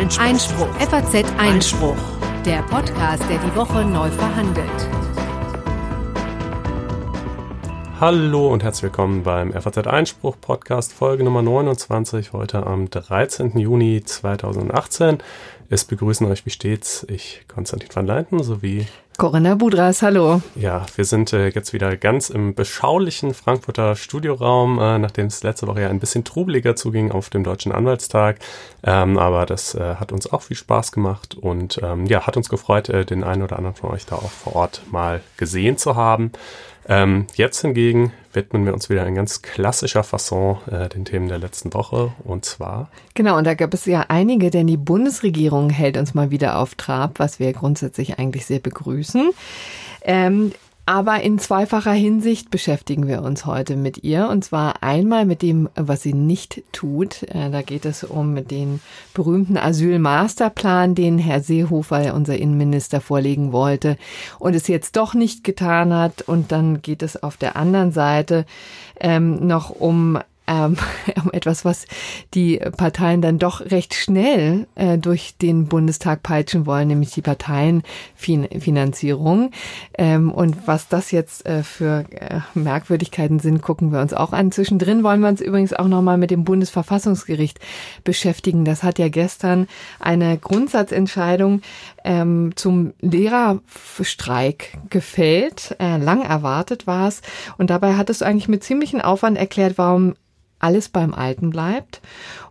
Einspruch. Einspruch. FAZ Einspruch. Der Podcast, der die Woche neu verhandelt. Hallo und herzlich willkommen beim FAZ Einspruch Podcast Folge Nummer 29, heute am 13. Juni 2018. Es begrüßen euch wie stets ich, Konstantin van Leinten, sowie Corinna Budras, hallo. Ja, wir sind äh, jetzt wieder ganz im beschaulichen Frankfurter Studioraum, äh, nachdem es letzte Woche ja ein bisschen trubeliger zuging auf dem Deutschen Anwaltstag. Ähm, aber das äh, hat uns auch viel Spaß gemacht und ähm, ja, hat uns gefreut, äh, den einen oder anderen von euch da auch vor Ort mal gesehen zu haben. Ähm, jetzt hingegen widmen wir uns wieder in ganz klassischer Fasson äh, den Themen der letzten Woche und zwar. Genau, und da gab es ja einige, denn die Bundesregierung hält uns mal wieder auf Trab, was wir grundsätzlich eigentlich sehr begrüßen. Ähm, aber in zweifacher Hinsicht beschäftigen wir uns heute mit ihr. Und zwar einmal mit dem, was sie nicht tut. Äh, da geht es um den berühmten Asylmasterplan, den Herr Seehofer, unser Innenminister, vorlegen wollte und es jetzt doch nicht getan hat. Und dann geht es auf der anderen Seite ähm, noch um ähm, etwas, was die Parteien dann doch recht schnell äh, durch den Bundestag peitschen wollen, nämlich die Parteienfinanzierung. Ähm, und was das jetzt äh, für äh, Merkwürdigkeiten sind, gucken wir uns auch an. Zwischendrin wollen wir uns übrigens auch nochmal mit dem Bundesverfassungsgericht beschäftigen. Das hat ja gestern eine Grundsatzentscheidung ähm, zum Lehrerstreik gefällt. Äh, lang erwartet war es. Und dabei hat es eigentlich mit ziemlichem Aufwand erklärt, warum alles beim Alten bleibt.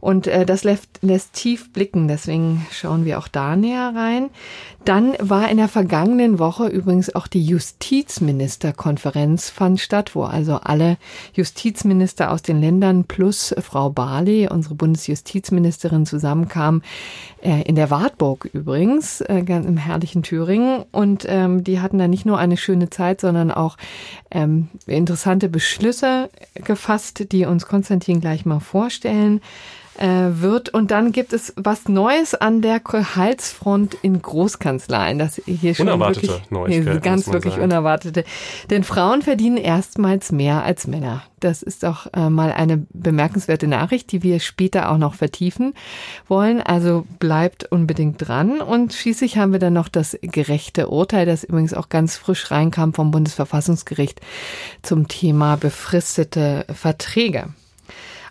Und äh, das lässt, lässt tief blicken, deswegen schauen wir auch da näher rein. Dann war in der vergangenen Woche übrigens auch die Justizministerkonferenz fand statt, wo also alle Justizminister aus den Ländern plus Frau Barley, unsere Bundesjustizministerin, zusammenkamen. Äh, in der Wartburg übrigens, äh, ganz im herrlichen Thüringen. Und ähm, die hatten da nicht nur eine schöne Zeit, sondern auch ähm, interessante Beschlüsse gefasst, die uns Konstantin gleich mal vorstellen wird. Und dann gibt es was Neues an der Gehaltsfront in Großkanzleien. Das hier schon Unerwartete wirklich, Neuigkeit, ganz muss man wirklich sagen. unerwartete. Denn Frauen verdienen erstmals mehr als Männer. Das ist auch äh, mal eine bemerkenswerte Nachricht, die wir später auch noch vertiefen wollen. Also bleibt unbedingt dran. Und schließlich haben wir dann noch das gerechte Urteil, das übrigens auch ganz frisch reinkam vom Bundesverfassungsgericht zum Thema befristete Verträge.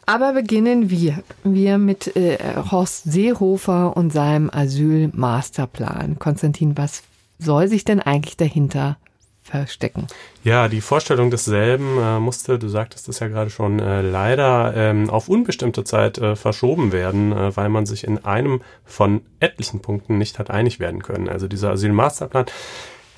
Aber beginnen wir. Wir mit äh, Horst Seehofer und seinem Asylmasterplan. Konstantin, was soll sich denn eigentlich dahinter verstecken? Ja, die Vorstellung desselben äh, musste, du sagtest es ja gerade schon, äh, leider ähm, auf unbestimmte Zeit äh, verschoben werden, äh, weil man sich in einem von etlichen Punkten nicht hat einig werden können. Also dieser Asylmasterplan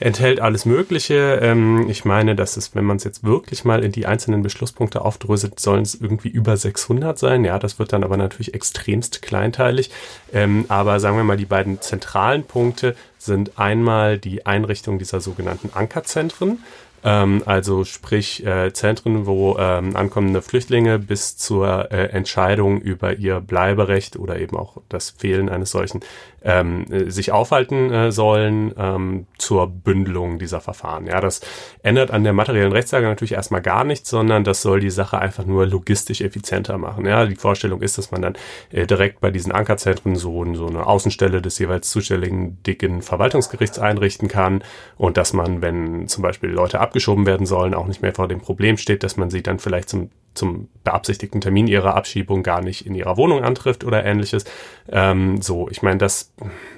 enthält alles Mögliche. Ähm, ich meine, dass es, wenn man es jetzt wirklich mal in die einzelnen Beschlusspunkte aufdröselt, sollen es irgendwie über 600 sein. Ja, das wird dann aber natürlich extremst kleinteilig. Ähm, aber sagen wir mal, die beiden zentralen Punkte sind einmal die Einrichtung dieser sogenannten Ankerzentren. Ähm, also sprich äh, Zentren, wo ähm, ankommende Flüchtlinge bis zur äh, Entscheidung über ihr Bleiberecht oder eben auch das Fehlen eines solchen ähm, äh, sich aufhalten äh, sollen ähm, zur Bündelung dieser Verfahren. Ja, das ändert an der materiellen Rechtslage natürlich erstmal gar nichts, sondern das soll die Sache einfach nur logistisch effizienter machen. Ja, die Vorstellung ist, dass man dann äh, direkt bei diesen Ankerzentren so, so eine Außenstelle des jeweils zuständigen dicken Verwaltungsgerichts einrichten kann und dass man, wenn zum Beispiel Leute abgeschoben werden sollen, auch nicht mehr vor dem Problem steht, dass man sie dann vielleicht zum zum beabsichtigten Termin ihrer Abschiebung gar nicht in ihrer Wohnung antrifft oder ähnliches. Ähm, so, ich meine, das,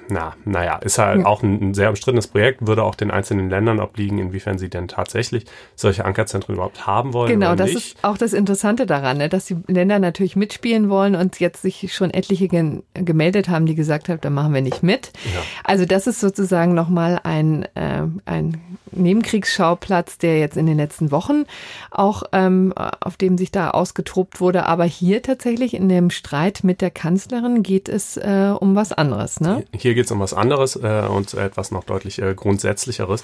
na, naja, ist halt Ja. auch ein, ein sehr umstrittenes Projekt, würde auch den einzelnen Ländern obliegen, inwiefern sie denn tatsächlich solche Ankerzentren überhaupt haben wollen Genau, das nicht. ist auch das Interessante daran, ne, dass die Länder natürlich mitspielen wollen und jetzt sich schon etliche gemeldet haben, die gesagt haben, da machen wir nicht mit. Ja. Also das ist sozusagen nochmal ein, äh, ein Nebenkriegsschauplatz, der jetzt in den letzten Wochen auch, ähm, auf dem sich da ausgetobt wurde. Aber hier tatsächlich in dem Streit mit der Kanzlerin geht es äh, um was anderes. Ne? Hier geht es um was anderes äh, und etwas noch deutlich äh, grundsätzlicheres.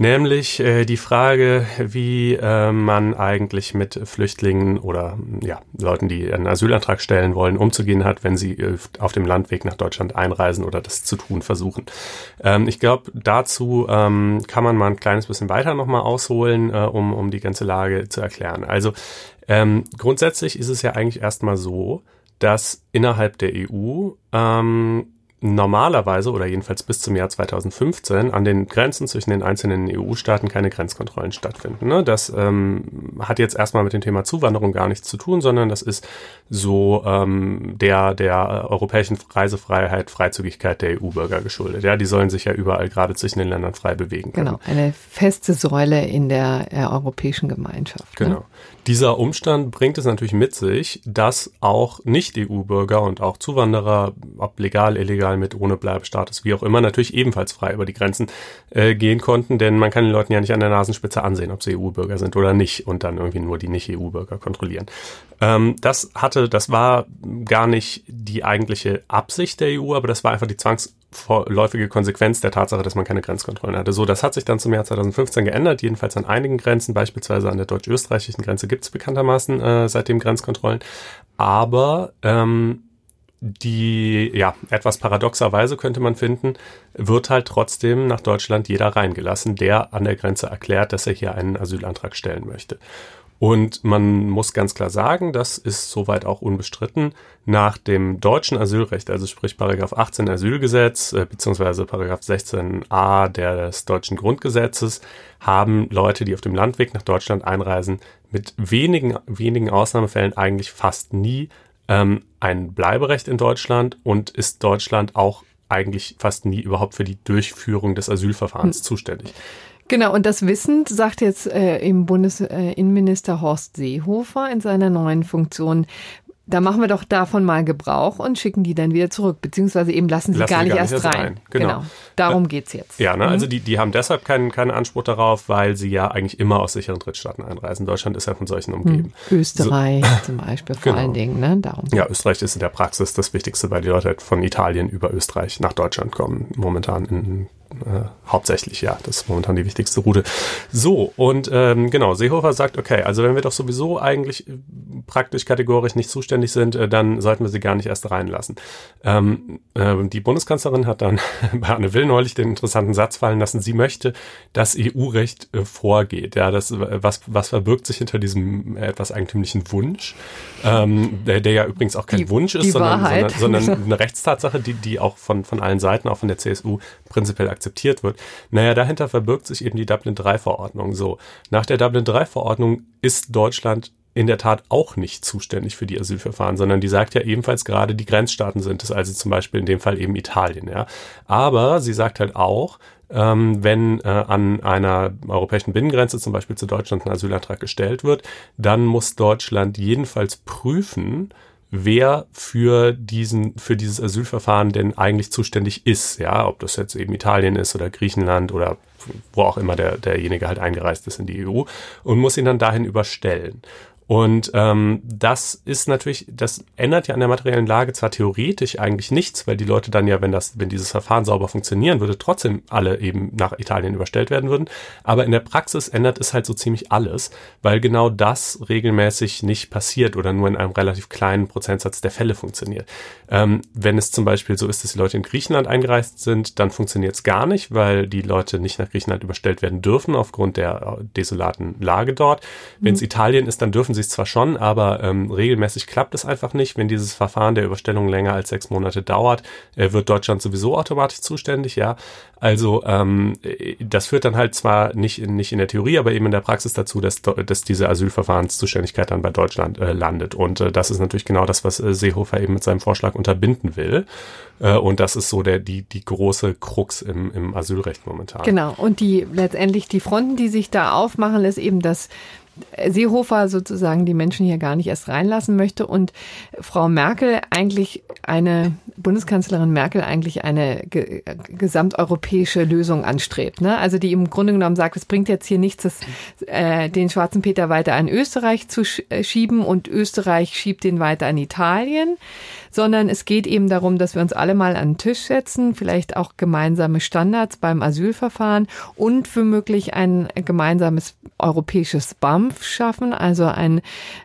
Nämlich äh, die Frage, wie äh, man eigentlich mit Flüchtlingen oder ja, Leuten, die einen Asylantrag stellen wollen, umzugehen hat, wenn sie äh, auf dem Landweg nach Deutschland einreisen oder das zu tun versuchen. Ähm, ich glaube, dazu ähm, kann man mal ein kleines bisschen weiter nochmal ausholen, äh, um, um die ganze Lage zu erklären. Also ähm, grundsätzlich ist es ja eigentlich erstmal so, dass innerhalb der EU ähm, normalerweise oder jedenfalls bis zum Jahr 2015 an den Grenzen zwischen den einzelnen EU-Staaten keine Grenzkontrollen stattfinden. Ne? Das ähm, hat jetzt erstmal mit dem Thema Zuwanderung gar nichts zu tun, sondern das ist so ähm, der der europäischen Reisefreiheit, Freizügigkeit der EU-Bürger geschuldet. Ja, die sollen sich ja überall gerade zwischen den Ländern frei bewegen können. Genau, eine feste Säule in der äh, europäischen Gemeinschaft. Ne? Genau. Ne? Dieser Umstand bringt es natürlich mit sich, dass auch Nicht-EU-Bürger und auch Zuwanderer, ob legal, illegal, mit ohne Bleibestatus, wie auch immer, natürlich ebenfalls frei über die Grenzen äh, gehen konnten, denn man kann den Leuten ja nicht an der Nasenspitze ansehen, ob sie EU-Bürger sind oder nicht und dann irgendwie nur die Nicht-EU-Bürger kontrollieren. Ähm, das hatte, das war gar nicht die eigentliche Absicht der EU, aber das war einfach die Zwangs vorläufige Konsequenz der Tatsache, dass man keine Grenzkontrollen hatte. So, das hat sich dann zum Jahr 2015 geändert, jedenfalls an einigen Grenzen, beispielsweise an der deutsch-österreichischen Grenze gibt es bekanntermaßen äh, seitdem Grenzkontrollen. Aber ähm, die, ja, etwas paradoxerweise könnte man finden, wird halt trotzdem nach Deutschland jeder reingelassen, der an der Grenze erklärt, dass er hier einen Asylantrag stellen möchte. Und man muss ganz klar sagen, das ist soweit auch unbestritten, nach dem deutschen Asylrecht, also sprich Paragraph 18 Asylgesetz äh, beziehungsweise Paragraph 16a des deutschen Grundgesetzes, haben Leute, die auf dem Landweg nach Deutschland einreisen, mit wenigen, wenigen Ausnahmefällen eigentlich fast nie ähm, ein Bleiberecht in Deutschland und ist Deutschland auch eigentlich fast nie überhaupt für die Durchführung des Asylverfahrens hm. zuständig. Genau, und das wissend sagt jetzt äh, im Bundesinnenminister äh, Horst Seehofer in seiner neuen Funktion, da machen wir doch davon mal Gebrauch und schicken die dann wieder zurück, beziehungsweise eben lassen sie lassen gar, nicht gar, nicht erst rein. rein. Genau. genau. Darum geht's jetzt. Ja, ne? Also mhm. also die, die haben deshalb keinen, keinen Anspruch darauf, weil sie ja eigentlich immer aus sicheren Drittstaaten einreisen. Deutschland ist ja von solchen umgeben. Mhm. Österreich so. zum Beispiel vor genau. allen Dingen, ne? Darum. Ja, Österreich ist in der Praxis das Wichtigste, weil die Leute halt von Italien über Österreich nach Deutschland kommen, momentan in äh, hauptsächlich, ja, das ist momentan die wichtigste Route. So, und ähm, genau, Seehofer sagt, okay, also wenn wir doch sowieso eigentlich äh, praktisch kategorisch nicht zuständig sind, äh, dann sollten wir sie gar nicht erst reinlassen. Ähm, äh, die Bundeskanzlerin hat dann bei Anne Will neulich den interessanten Satz fallen lassen, sie möchte, dass EU-Recht äh, vorgeht. Ja, das, was, was verbirgt sich hinter diesem etwas eigentümlichen Wunsch, ähm, der, der ja übrigens auch kein die, Wunsch ist, sondern, sondern, sondern eine Rechtstatsache, die, die auch von, von allen Seiten, auch von der CSU, prinzipiell akzeptiert wird. Naja, dahinter verbirgt sich eben die Dublin-3-Verordnung so. Nach der Dublin-3-Verordnung ist Deutschland in der Tat auch nicht zuständig für die Asylverfahren, sondern die sagt ja ebenfalls gerade, die Grenzstaaten sind es, also zum Beispiel in dem Fall eben Italien, ja. Aber sie sagt halt auch, ähm, wenn äh, an einer europäischen Binnengrenze zum Beispiel zu Deutschland ein Asylantrag gestellt wird, dann muss Deutschland jedenfalls prüfen, wer für diesen, für dieses Asylverfahren denn eigentlich zuständig ist, ja, ob das jetzt eben Italien ist oder Griechenland oder wo auch immer der, derjenige halt eingereist ist in die EU und muss ihn dann dahin überstellen. Und ähm, das ist natürlich, das ändert ja an der materiellen Lage zwar theoretisch eigentlich nichts, weil die Leute dann ja, wenn das, wenn dieses Verfahren sauber funktionieren würde, trotzdem alle eben nach Italien überstellt werden würden. Aber in der Praxis ändert es halt so ziemlich alles, weil genau das regelmäßig nicht passiert oder nur in einem relativ kleinen Prozentsatz der Fälle funktioniert. Ähm, wenn es zum Beispiel so ist, dass die Leute in Griechenland eingereist sind, dann funktioniert es gar nicht, weil die Leute nicht nach Griechenland überstellt werden dürfen aufgrund der äh, desolaten Lage dort. Wenn es mhm. Italien ist, dann dürfen sie es zwar schon, aber ähm, regelmäßig klappt es einfach nicht. Wenn dieses Verfahren der Überstellung länger als sechs Monate dauert, äh, wird Deutschland sowieso automatisch zuständig, ja. Also ähm, das führt dann halt zwar nicht in, nicht in der Theorie, aber eben in der Praxis dazu, dass, dass diese Asylverfahrenszuständigkeit dann bei Deutschland äh, landet. Und äh, das ist natürlich genau das, was äh, Seehofer eben mit seinem Vorschlag unterbinden will. Äh, und das ist so der, die, die große Krux im, im Asylrecht momentan. Genau. Und die letztendlich die Fronten, die sich da aufmachen, ist eben, dass Seehofer sozusagen die Menschen hier gar nicht erst reinlassen möchte und Frau Merkel eigentlich eine, Bundeskanzlerin Merkel eigentlich eine ge gesamteuropäische Lösung anstrebt. Ne? Also die im Grunde genommen sagt, es bringt jetzt hier nichts, das, äh, den schwarzen Peter weiter an Österreich zu sch äh, schieben und Österreich schiebt den weiter an Italien, sondern es geht eben darum, dass wir uns alle mal an den Tisch setzen, vielleicht auch gemeinsame Standards beim Asylverfahren und womöglich ein gemeinsames europäisches BAMF schaffen, also ein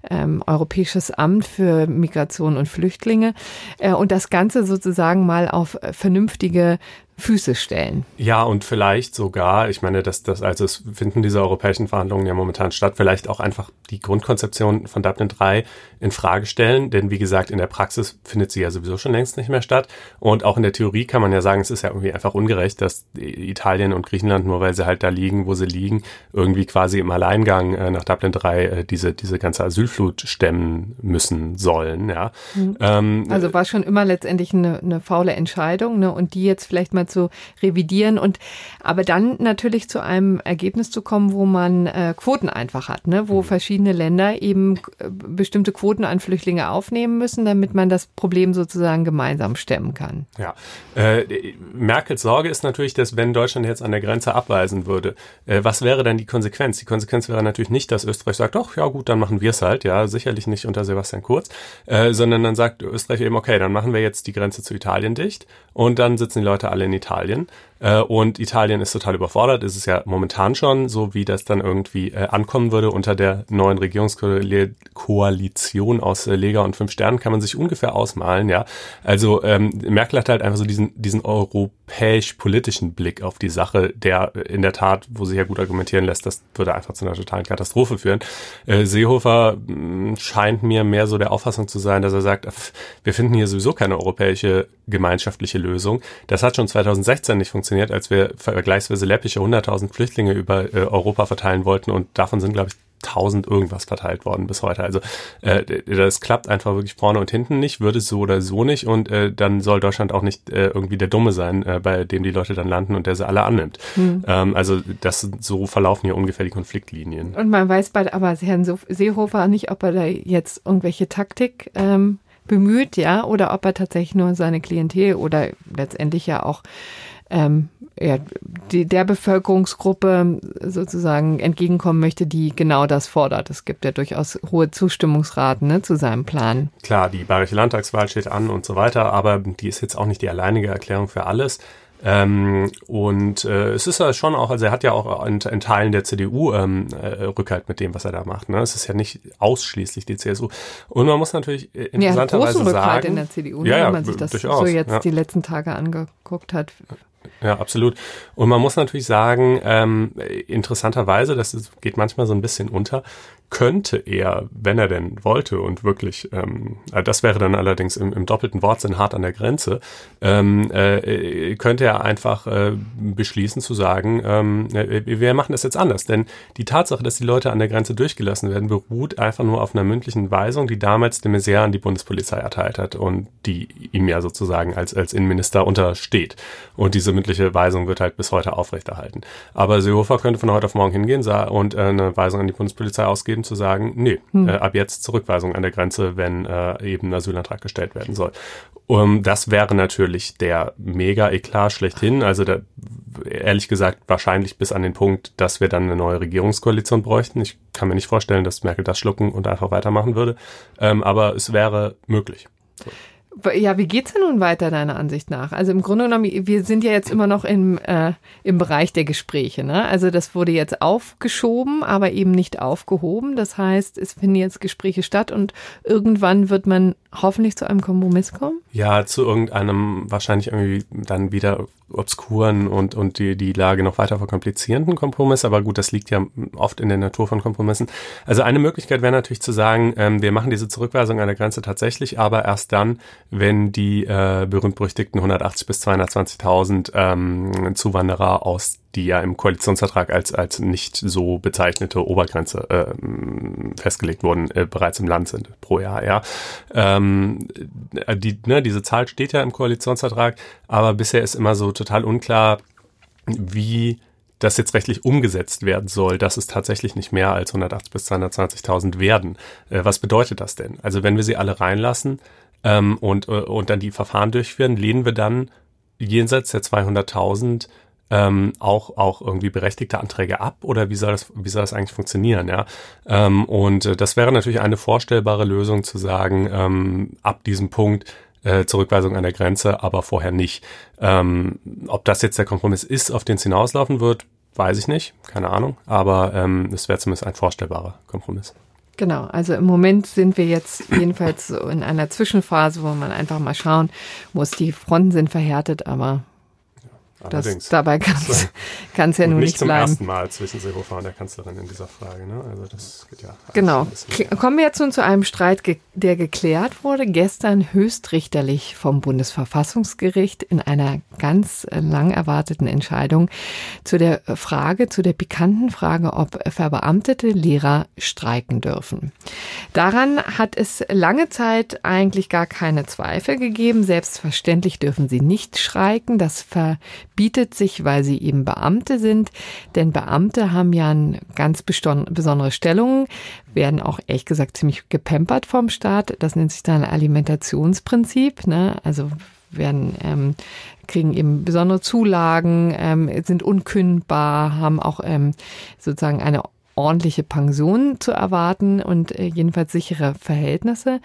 ähm, europäisches Amt für Migration und Flüchtlinge äh, und das Ganze sozusagen mal auf vernünftige Füße stellen. Ja, und vielleicht sogar, ich meine, dass das, also es finden diese europäischen Verhandlungen ja momentan statt, vielleicht auch einfach die Grundkonzeption von Dublin 3 in Frage stellen, denn wie gesagt, in der Praxis findet sie ja sowieso schon längst nicht mehr statt. Und auch in der Theorie kann man ja sagen, es ist ja irgendwie einfach ungerecht, dass Italien und Griechenland, nur weil sie halt da liegen, wo sie liegen, irgendwie quasi im Alleingang äh, nach Dublin 3 äh, diese, diese ganze Asylflut stemmen müssen sollen, ja. Mhm. Ähm, also war schon immer letztendlich eine, eine faule Entscheidung, ne? Und die jetzt vielleicht mal zu revidieren und aber dann natürlich zu einem Ergebnis zu kommen, wo man äh, Quoten einfach hat, ne? wo mhm. verschiedene Länder eben äh, bestimmte Quoten an Flüchtlinge aufnehmen müssen, damit man das Problem sozusagen gemeinsam stemmen kann. Ja, äh, Merkels Sorge ist natürlich, dass wenn Deutschland jetzt an der Grenze abweisen würde, äh, was wäre dann die Konsequenz? Die Konsequenz wäre natürlich nicht, dass Österreich sagt, doch, ja gut, dann machen wir es halt, ja, sicherlich nicht unter Sebastian Kurz, äh, sondern dann sagt Österreich eben, okay, dann machen wir jetzt die Grenze zu Italien dicht und dann sitzen die Leute alle in Italien. Äh, und Italien ist total überfordert. Ist es ja momentan schon, so wie das dann irgendwie äh, ankommen würde unter der neuen Regierungskoalition aus äh, Lega und Fünf Sternen, kann man sich ungefähr ausmalen, ja. Also ähm, Merkel hat halt einfach so diesen, diesen europäisch-politischen Blick auf die Sache, der in der Tat, wo sich ja gut argumentieren lässt, das würde einfach zu einer totalen Katastrophe führen. Äh, Seehofer mh, hm, scheint mir mehr so der Auffassung zu sein, dass er sagt, wir finden hier sowieso keine europäische gemeinschaftliche Lösung. Das hat schon 2016 nicht funktioniert, als wir vergleichsweise läppische 100.000 Flüchtlinge über äh, Europa verteilen wollten und davon sind, glaube ich, 1000 irgendwas verteilt worden bis heute. Also äh, das klappt einfach wirklich vorne und hinten nicht, würde es so oder so nicht und äh, dann soll Deutschland auch nicht äh, irgendwie der Dumme sein, äh, bei dem die Leute dann landen und der sie alle annimmt. Hm. Ähm, also das so verlaufen hier ungefähr die Konfliktlinien. Und man weiß bei aber Herrn Seehofer nicht, ob er da jetzt irgendwelche Taktik ähm, bemüht, ja, oder ob er tatsächlich nur seine Klientel oder letztendlich ja auch ähm, ja, die, der Bevölkerungsgruppe sozusagen entgegenkommen möchte, die genau das fordert. Es gibt ja durchaus hohe Zustimmungsraten ne, zu seinem Plan. Klar, die Bayerische Landtagswahl steht an und so weiter, aber die ist jetzt auch nicht die alleinige Erklärung für alles. Ähm, und äh, es ist ja schon auch, also er hat ja auch in, in Teilen der CDU ähm, äh, Rückhalt mit dem, was er da macht. Ne? Es ist ja nicht ausschließlich die CSU. Und man muss natürlich interessanterweise ja, sagen, Rückhalt in der CDU, ne, ja, ja, wenn man sich das durchaus, so jetzt ja. die letzten Tage angeguckt hat. Ja, absolut. Und man muss natürlich sagen, ähm, interessanterweise, das ist, geht manchmal so ein bisschen unter, könnte er, wenn er denn wollte und wirklich, ähm, äh, das wäre dann allerdings im, im doppelten Wortsinn hart an der Grenze, ähm, äh, könnte er einfach äh, beschließen zu sagen, ähm, äh, wir machen das jetzt anders. Denn die Tatsache, dass die Leute an der Grenze durchgelassen werden, beruht einfach nur auf einer mündlichen Weisung, die damals de Maizière an die Bundespolizei erteilt hat und die ihm ja sozusagen als, als Innenminister untersteht. Und diese mündliche Weisung wird halt bis heute aufrechterhalten. Aber Seehofer könnte von heute auf morgen hingehen und äh, eine Weisung an die Bundespolizei ausgeben, zu sagen, nee, hm. äh, ab jetzt Zurückweisung an der Grenze, wenn äh, eben ein Asylantrag gestellt werden soll. Um, das wäre natürlich der Mega-Eklat schlechthin. Also da, ehrlich gesagt wahrscheinlich bis an den Punkt, dass wir dann eine neue Regierungskoalition bräuchten. Ich kann mir nicht vorstellen, dass Merkel das schlucken und einfach weitermachen würde. Ähm, aber es wäre möglich. So. Ja, wie geht's denn nun weiter deiner Ansicht nach? Also im Grunde genommen, wir sind ja jetzt immer noch im, äh, im Bereich der Gespräche. Ne? Also das wurde jetzt aufgeschoben, aber eben nicht aufgehoben. Das heißt, es finden jetzt Gespräche statt und irgendwann wird man hoffentlich zu einem Kompromiss kommen? Ja, zu irgendeinem wahrscheinlich irgendwie dann wieder obskuren und, und die, die Lage noch weiter verkomplizierenden Kompromiss. Aber gut, das liegt ja oft in der Natur von Kompromissen. Also eine Möglichkeit wäre natürlich zu sagen, ähm, wir machen diese Zurückweisung an der Grenze tatsächlich, aber erst dann, wenn die äh, berühmt-berüchtigten 180 bis 220.000 ähm, Zuwanderer aus die ja im Koalitionsvertrag als, als nicht so bezeichnete Obergrenze äh, festgelegt wurden, äh, bereits im Land sind pro Jahr, ja. Ähm, die, ne, diese Zahl steht ja im Koalitionsvertrag, aber bisher ist immer so total unklar, wie das jetzt rechtlich umgesetzt werden soll, dass es tatsächlich nicht mehr als 180 bis 220.000 werden. Äh, was bedeutet das denn? Also wenn wir sie alle reinlassen ähm, und, äh, und dann die Verfahren durchführen, lehnen wir dann jenseits der 200.000 ähm, auch auch irgendwie berechtigte Anträge ab? Oder wie soll das wie soll das eigentlich funktionieren ja? Ähm, und äh, das wäre natürlich eine vorstellbare Lösung zu sagen ähm, ab diesem Punkt äh, Zurückweisung an der Grenze aber vorher nicht. Ähm, ob das jetzt der Kompromiss ist auf den es hinauslaufen wird weiß ich nicht. Keine Ahnung. Aber ähm, es wäre zumindest ein vorstellbarer Kompromiss Genau, also im Moment sind wir jetzt jedenfalls so in einer Zwischenphase, wo man einfach mal schauen muss, die Fronten sind verhärtet, aber Das, dabei kann es ja nun nicht, nicht zum bleiben. ersten Mal zwischen Seehofer und der Kanzlerin in dieser Frage. Ne? Also das geht ja. Genau. Kommen wir jetzt nun zu einem Streit, der geklärt wurde gestern höchstrichterlich vom Bundesverfassungsgericht in einer ganz lang erwarteten Entscheidung zu der Frage, zu der pikanten Frage, ob verbeamtete Lehrer streiken dürfen. Daran hat es lange Zeit eigentlich gar keine Zweifel gegeben. Selbstverständlich dürfen sie nicht streiken. Das verbietet sich, weil sie eben Beamte sind. Denn Beamte haben ja eine ganz besondere Stellung, werden auch ehrlich gesagt ziemlich gepempert vom Staat. Das nennt sich dann Alimentationsprinzip. Ne? Also werden ähm, kriegen eben besondere Zulagen, ähm, sind unkündbar, haben auch ähm, sozusagen eine ordentliche Pension zu erwarten und äh, jedenfalls sichere Verhältnisse.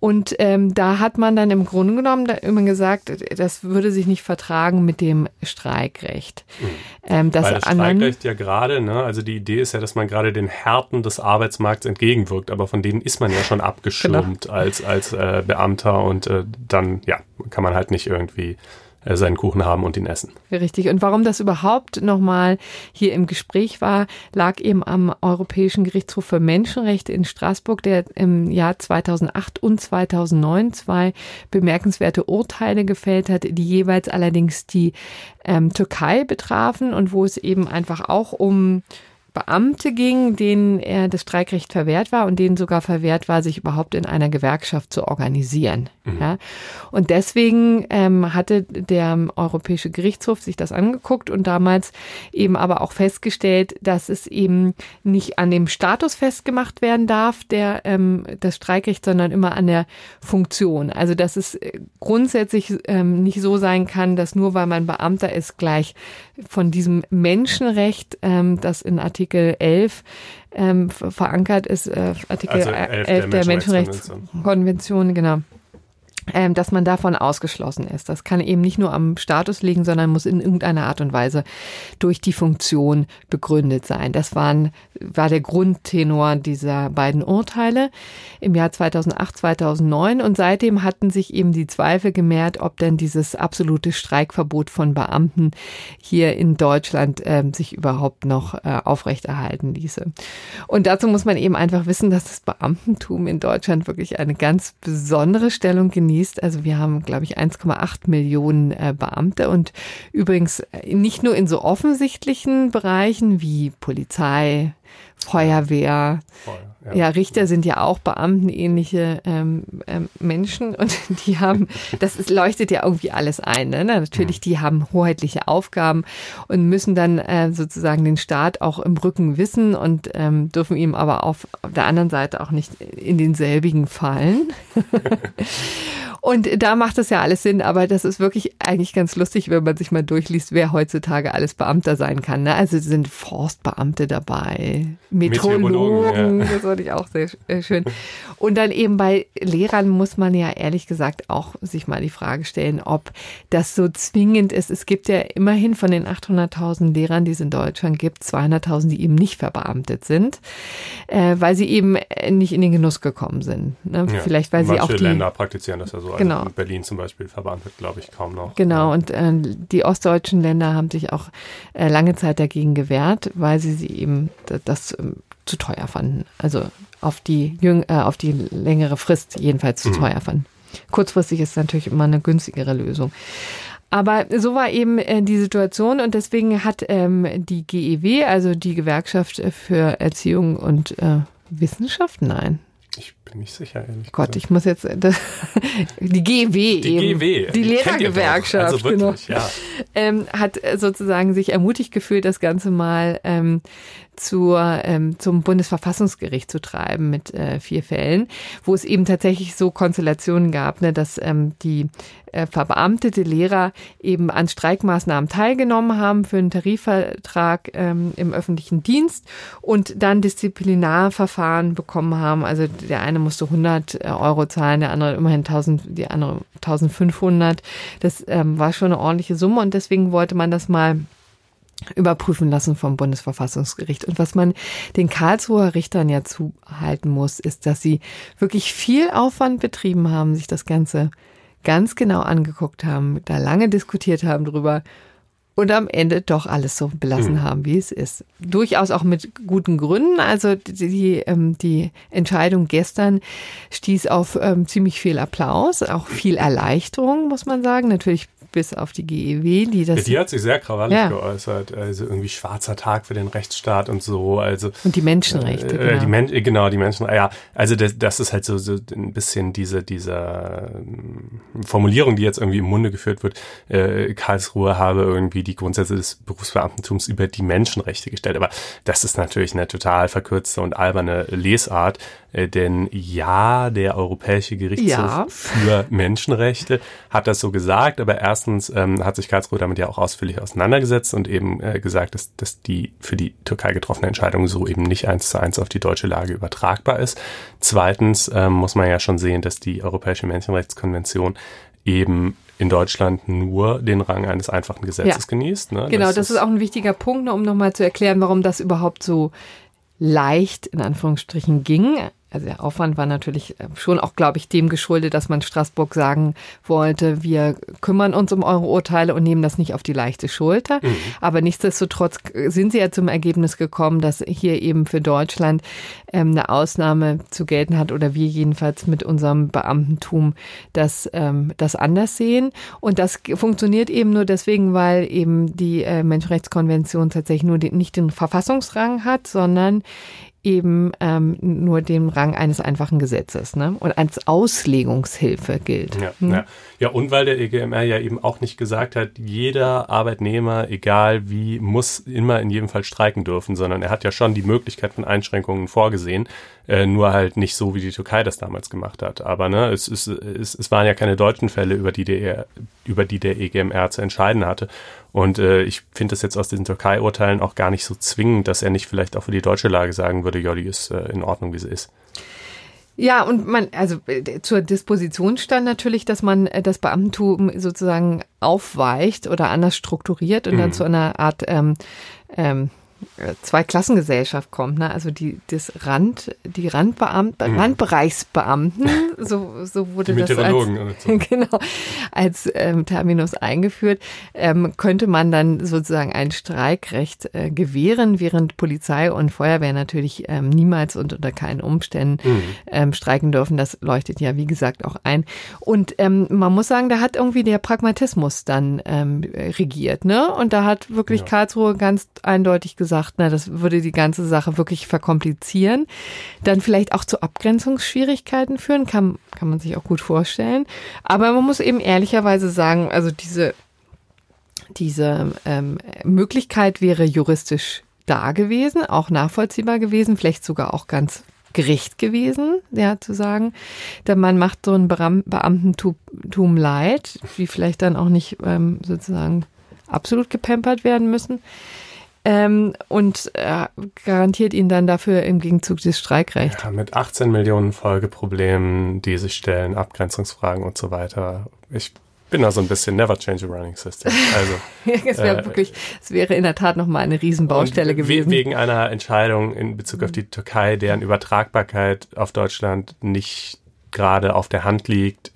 Und ähm, da hat man dann im Grunde genommen da immer gesagt, das würde sich nicht vertragen mit dem Streikrecht. Mhm. Ähm, das Weil das Streikrecht ja gerade, ne, also die Idee ist ja, dass man gerade den Härten des Arbeitsmarkts entgegenwirkt, aber von denen ist man ja schon abgeschirmt genau. als, als äh, Beamter und äh, dann, ja, kann man halt nicht irgendwie seinen Kuchen haben und ihn essen. Richtig. Und warum das überhaupt nochmal hier im Gespräch war, lag eben am Europäischen Gerichtshof für Menschenrechte in Straßburg, der im Jahr 2008 und 2009 zwei bemerkenswerte Urteile gefällt hat, die jeweils allerdings die ähm, Türkei betrafen und wo es eben einfach auch um Beamte ging, denen er das Streikrecht verwehrt war und denen sogar verwehrt war, sich überhaupt in einer Gewerkschaft zu organisieren. Mhm. Ja. Und deswegen ähm, hatte der Europäische Gerichtshof sich das angeguckt und damals eben aber auch festgestellt, dass es eben nicht an dem Status festgemacht werden darf, der ähm, das Streikrecht, sondern immer an der Funktion. Also dass es äh, grundsätzlich ähm, nicht so sein kann, dass nur weil man Beamter ist, gleich von diesem Menschenrecht, ähm, das in Artikel 11 ähm, verankert ist, äh, Artikel also 11, 11 der, Menschenrechtskonvention, genau ähm, dass man davon ausgeschlossen ist. Das kann eben nicht nur am Status liegen, sondern muss in irgendeiner Art und Weise durch die Funktion begründet sein. Das waren, war der Grundtenor dieser beiden Urteile im Jahr 2008, 2009 und seitdem hatten sich eben die Zweifel gemehrt, ob denn dieses absolute Streikverbot von Beamten hier in Deutschland äh, sich überhaupt noch äh, aufrechterhalten ließe. Und dazu muss man eben einfach wissen, dass das Beamtentum in Deutschland wirklich eine ganz besondere Stellung genießt genießt. Also wir haben, glaube ich, 1,8 Millionen äh, Beamte und übrigens äh, nicht nur in so offensichtlichen Bereichen wie Polizei, Feuerwehr. Feuer, ja. ja. Richter sind ja auch beamtenähnliche ähm, ähm, Menschen und die haben, das ist, leuchtet ja irgendwie alles ein. Ne? Natürlich, die haben hoheitliche Aufgaben und müssen dann äh, sozusagen den Staat auch im Rücken wissen und ähm, dürfen ihm aber auf der anderen Seite auch nicht in denselbigen fallen. Und da macht es ja alles Sinn, aber das ist wirklich eigentlich ganz lustig, wenn man sich mal durchliest, wer heutzutage alles Beamter sein kann. Ne? Also sind Forstbeamte dabei, Meteorologen, ja. das fand ich auch sehr äh, schön. Und dann eben bei Lehrern muss man ja ehrlich gesagt auch sich mal die Frage stellen, ob das so zwingend ist. Es gibt ja immerhin von den 800.000 Lehrern, die es in Deutschland gibt, 200.000, die eben nicht verbeamtet sind, äh, weil sie eben nicht in den Genuss gekommen sind. Ne? Ja, Vielleicht weil sie auch die Länder praktizieren das ja so. Also genau. in Berlin zum Beispiel verbeamtet, glaube ich, kaum noch. Genau. Und äh, die ostdeutschen Länder haben sich auch äh, lange Zeit dagegen gewehrt, weil sie sie eben das ähm, zu teuer fanden. Also auf die, Jüng äh, auf die längere Frist jedenfalls zu mhm. teuer fanden. Kurzfristig ist natürlich immer eine günstigere Lösung. Aber so war eben äh, die Situation und deswegen hat ähm, die GEW, also die Gewerkschaft für Erziehung und äh, Wissenschaft, nein, ich bin nicht sicher, ehrlich Gott, gesagt. ich muss jetzt das, die GW die eben, GW, die Lehrergewerkschaft, also wirklich, genau, ja. ähm, hat sozusagen sich ermutigt gefühlt, das Ganze mal ähm, zur, ähm, zum Bundesverfassungsgericht zu treiben mit äh, vier Fällen, wo es eben tatsächlich so Konstellationen gab, ne, dass ähm, die äh, verbeamtete Lehrer eben an Streikmaßnahmen teilgenommen haben für einen Tarifvertrag ähm, im öffentlichen Dienst und dann Disziplinarverfahren bekommen haben. Also der eine musste 100 äh, Euro zahlen, der andere immerhin 1000, die andere 1500. Das ähm, war schon eine ordentliche Summe und deswegen wollte man das mal überprüfen lassen vom Bundesverfassungsgericht. Und was man den Karlsruher Richtern ja zuhalten muss, ist, dass sie wirklich viel Aufwand betrieben haben, sich das Ganze ganz genau angeguckt haben, da lange diskutiert haben drüber und am Ende doch alles so belassen mhm. haben, wie es ist. Durchaus auch mit guten Gründen. Also die, die, ähm, die Entscheidung gestern stieß auf ähm, ziemlich viel Applaus, auch viel Erleichterung, muss man sagen. Natürlich bis auf die GEW, die das. Die hat sich sehr krawallig ja. geäußert. Also irgendwie schwarzer Tag für den Rechtsstaat und so. Also und die Menschenrechte. Äh, genau. Die Men genau, die Menschenrechte. Ja, also das, das ist halt so, so ein bisschen diese diese ähm, Formulierung, die jetzt irgendwie im Munde geführt wird. Äh, Karlsruhe habe irgendwie die Grundsätze des Berufsbeamtentums über die Menschenrechte gestellt. Aber das ist natürlich eine total verkürzte und alberne Lesart. Äh, denn ja, der Europäische Gerichtshof ja. für Menschenrechte hat das so gesagt, aber erstens ähm, hat sich Karlsruhe damit ja auch ausführlich auseinandergesetzt und eben äh, gesagt, dass, dass die für die Türkei getroffene Entscheidung so eben nicht eins zu eins auf die deutsche Lage übertragbar ist. Zweitens ähm, muss man ja schon sehen, dass die Europäische Menschenrechtskonvention eben in Deutschland nur den Rang eines einfachen Gesetzes ja. genießt. Ne? Genau, das, das ist auch ein wichtiger Punkt, ne, um nochmal zu erklären, warum das überhaupt so leicht in Anführungsstrichen ging also der Aufwand war natürlich äh, schon auch, glaube ich, dem geschuldet, dass man Straßburg sagen wollte, wir kümmern uns um eure Urteile und nehmen das nicht auf die leichte Schulter. Mhm. Aber nichtsdestotrotz sind sie ja zum Ergebnis gekommen, dass hier eben für Deutschland ähm, eine Ausnahme zu gelten hat oder wir jedenfalls mit unserem Beamtentum das, ähm, das anders sehen. Und das funktioniert eben nur deswegen, weil eben die äh, Menschenrechtskonvention tatsächlich nur den, nicht den Verfassungsrang hat, sondern eben ähm, nur dem Rang eines einfachen Gesetzes ne? und als Auslegungshilfe gilt. Ja, hm? ja. ja, und weil der EGMR ja eben auch nicht gesagt hat, jeder Arbeitnehmer, egal wie, muss immer in jedem Fall streiken dürfen, sondern er hat ja schon die Möglichkeit von Einschränkungen vorgesehen, äh, nur halt nicht so, wie die Türkei das damals gemacht hat. Aber ne, es, es, es, es waren ja keine deutschen Fälle, über die der, über die der EGMR zu entscheiden hatte. Und äh, ich finde das jetzt aus diesen Türkei-Urteilen auch gar nicht so zwingend, dass er nicht vielleicht auch für die deutsche Lage sagen würde, ja, die ist äh, in Ordnung, wie sie ist. Ja, und man, also äh, zur Disposition stand natürlich, dass man äh, das Beamtentum sozusagen aufweicht oder anders strukturiert und mhm. dann zu einer Art ähm, ähm, Zweiklassengesellschaft kommt, ne? Also die das Rand, die Randbeamten, mhm. Randbereichsbeamten, so, so wurde die das als, so. genau, als ähm, Terminus eingeführt, ähm, könnte man dann sozusagen ein Streikrecht äh, gewähren, während Polizei und Feuerwehr natürlich ähm, niemals und unter keinen Umständen mhm. ähm, streiken dürfen. Das leuchtet ja, wie gesagt, auch ein. Und ähm, man muss sagen, da hat irgendwie der Pragmatismus dann ähm, regiert, ne? Und da hat wirklich ja. Karlsruhe ganz eindeutig gesagt, sagt, na, das würde die ganze Sache wirklich verkomplizieren, dann vielleicht auch zu Abgrenzungsschwierigkeiten führen, kann, kann man sich auch gut vorstellen. Aber man muss eben ehrlicherweise sagen, also diese, diese ähm, Möglichkeit wäre juristisch da gewesen, auch nachvollziehbar gewesen, vielleicht sogar auch ganz gerecht gewesen, ja, zu sagen, denn man macht so ein Beamtentum leid, die vielleicht dann auch nicht ähm, sozusagen absolut gepampert werden müssen ähm, und äh, garantiert ihnen dann dafür im Gegenzug das Streikrecht. Ja, mit 18 Millionen Folgeproblemen, die sich stellen, Abgrenzungsfragen und so weiter. Ich bin da so ein bisschen never change a running system. Also es wäre äh, wirklich, es wäre in der Tat noch mal eine Riesenbaustelle gewesen. Wegen einer Entscheidung in Bezug auf die Türkei, deren Übertragbarkeit auf Deutschland nicht gerade auf der Hand liegt,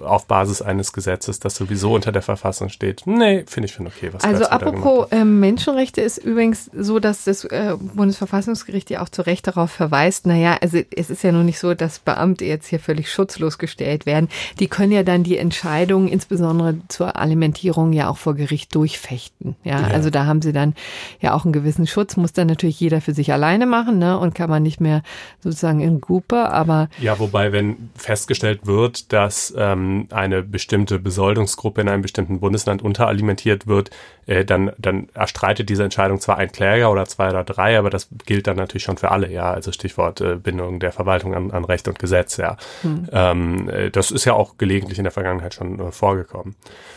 auf Basis eines Gesetzes, das sowieso unter der Verfassung steht. Nee, finde ich schon okay. Was also apropos äh, Menschenrechte ist übrigens so, dass das äh, Bundesverfassungsgericht ja auch zu Recht darauf verweist, naja, also es ist ja nun nicht so, dass Beamte jetzt hier völlig schutzlos gestellt werden. Die können ja dann die Entscheidung, insbesondere zur Alimentierung, ja auch vor Gericht durchfechten. Ja, ja. also da haben sie dann ja auch einen gewissen Schutz, muss dann natürlich jeder für sich alleine machen, ne, und kann man nicht mehr sozusagen in Gruppe, aber. Ja, wobei, wenn festgestellt wird, dass ähm, eine bestimmte Besoldungsgruppe in einem bestimmten Bundesland unteralimentiert wird, äh, dann, dann erstreitet diese Entscheidung zwar ein Kläger oder zwei oder drei, aber das gilt dann natürlich schon für alle, ja. Also Stichwort äh, Bindung der Verwaltung an, an Recht und Gesetz, ja. Hm. Ähm, äh, das ist ja auch gelegentlich in der Vergangenheit schon äh, vorgekommen.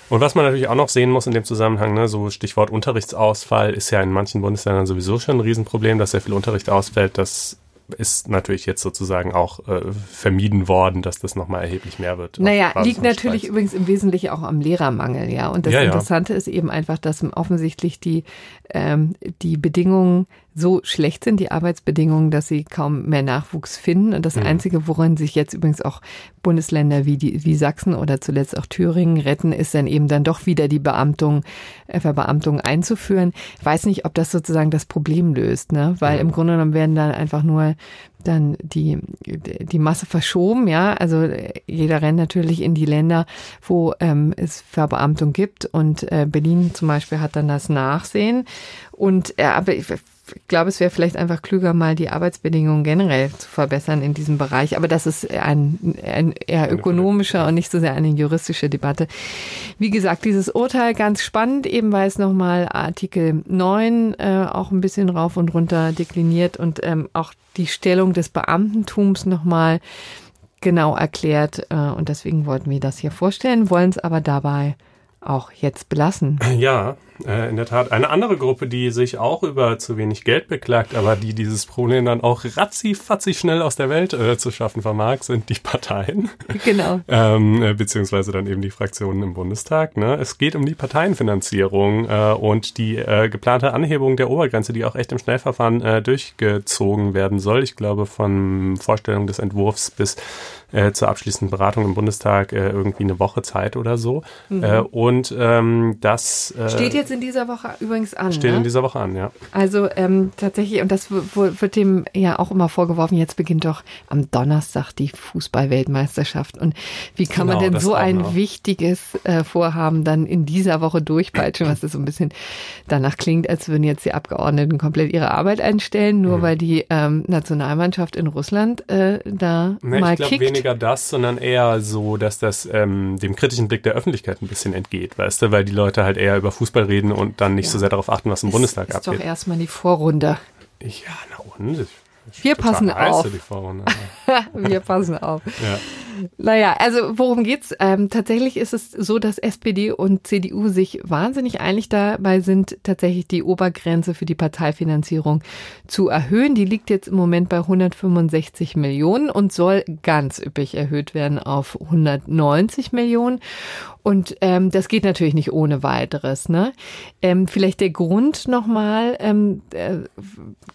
Und was man natürlich auch noch sehen muss in dem Zusammenhang, ne, so Stichwort Unterrichtsausfall ist ja in manchen Bundesländern sowieso schon ein Riesenproblem, dass sehr viel Unterricht ausfällt, dass ist natürlich jetzt sozusagen auch äh, vermieden worden, dass das nochmal erheblich mehr wird. Naja, liegt natürlich übrigens im Wesentlichen auch am Lehrermangel, ja. Und das ja, Interessante ja. ist eben einfach, dass offensichtlich die, ähm, die Bedingungen so schlecht sind die Arbeitsbedingungen, dass sie kaum mehr Nachwuchs finden. Und das mhm. Einzige, woran sich jetzt übrigens auch Bundesländer wie, die, wie Sachsen oder zuletzt auch Thüringen retten, ist dann eben dann doch wieder die Beamtung, äh, Verbeamtung einzuführen. Ich weiß nicht, ob das sozusagen das Problem löst, ne? weil mhm. im Grunde genommen werden dann einfach nur dann die, die Masse verschoben, ja. Also jeder rennt natürlich in die Länder, wo ähm, es Verbeamtung gibt. Und äh, Berlin zum Beispiel hat dann das Nachsehen. Und äh, aber ich, ich glaube, es wäre vielleicht einfach klüger, mal die Arbeitsbedingungen generell zu verbessern in diesem Bereich. Aber das ist ein, ein eher ökonomischer und nicht so sehr eine juristische Debatte. Wie gesagt, dieses Urteil ganz spannend, eben weil es nochmal Artikel 9 äh, auch ein bisschen rauf und runter dekliniert und ähm, auch die Stellung des Beamtentums nochmal genau erklärt. Äh, und deswegen wollten wir das hier vorstellen, wollen es aber dabei auch jetzt belassen. Ja, äh, in der Tat. Eine andere Gruppe, die sich auch über zu wenig Geld beklagt, aber die dieses Problem dann auch ratzi-fatzi schnell aus der Welt äh, zu schaffen vermag, sind die Parteien. Genau. ähm, äh, beziehungsweise dann eben die Fraktionen im Bundestag. Ne? Es geht um die Parteienfinanzierung äh, und die geplante Anhebung der Obergrenze, die auch echt im Schnellverfahren durchgezogen werden soll. Ich glaube, von Vorstellung des Entwurfs bis zur abschließenden Beratung im Bundestag irgendwie eine Woche Zeit oder so. Mhm. Und ähm, das steht jetzt in dieser Woche übrigens an. Steht ne? in dieser Woche an, ja. Also ähm, tatsächlich, und das wird dem ja auch immer vorgeworfen, jetzt beginnt doch am Donnerstag die Fußballweltmeisterschaft. Und wie kann genau, man denn so ein noch. wichtiges äh, Vorhaben dann in dieser Woche durchpeitschen, was das so ein bisschen danach klingt, als würden jetzt die Abgeordneten komplett ihre Arbeit einstellen, nur mhm. weil die ähm, Nationalmannschaft in Russland äh, da ne, mal ich glaub, kickt weniger das, sondern eher so, dass das ähm, dem kritischen Blick der Öffentlichkeit ein bisschen entgeht, weißt du, weil die Leute halt eher über Fußball reden und dann nicht ja. so sehr darauf achten, was im ist, Bundestag ist abgeht. Ist doch erstmal die Vorrunde. Ja, na und? Wir passen auf. Wir passen auf. Ja. Naja, also worum geht's? Ähm, tatsächlich ist es so, dass SPD und CDU sich wahnsinnig einig dabei sind, tatsächlich die Obergrenze für die Parteifinanzierung zu erhöhen. Die liegt jetzt im Moment bei 165 Millionen und soll ganz üppig erhöht werden auf 190 Millionen. Und ähm, das geht natürlich nicht ohne weiteres. Ne? Ähm, vielleicht der Grund nochmal, ähm, äh,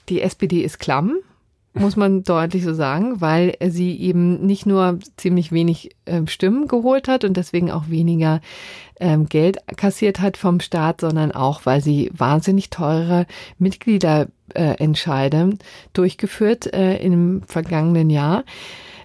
die SPD ist klamm muss man deutlich so sagen, weil sie eben nicht nur ziemlich wenig äh, Stimmen geholt hat und deswegen auch weniger ähm, Geld kassiert hat vom Staat, sondern auch, weil sie wahnsinnig teure Mitgliederentscheide äh, durchgeführt äh, im vergangenen Jahr.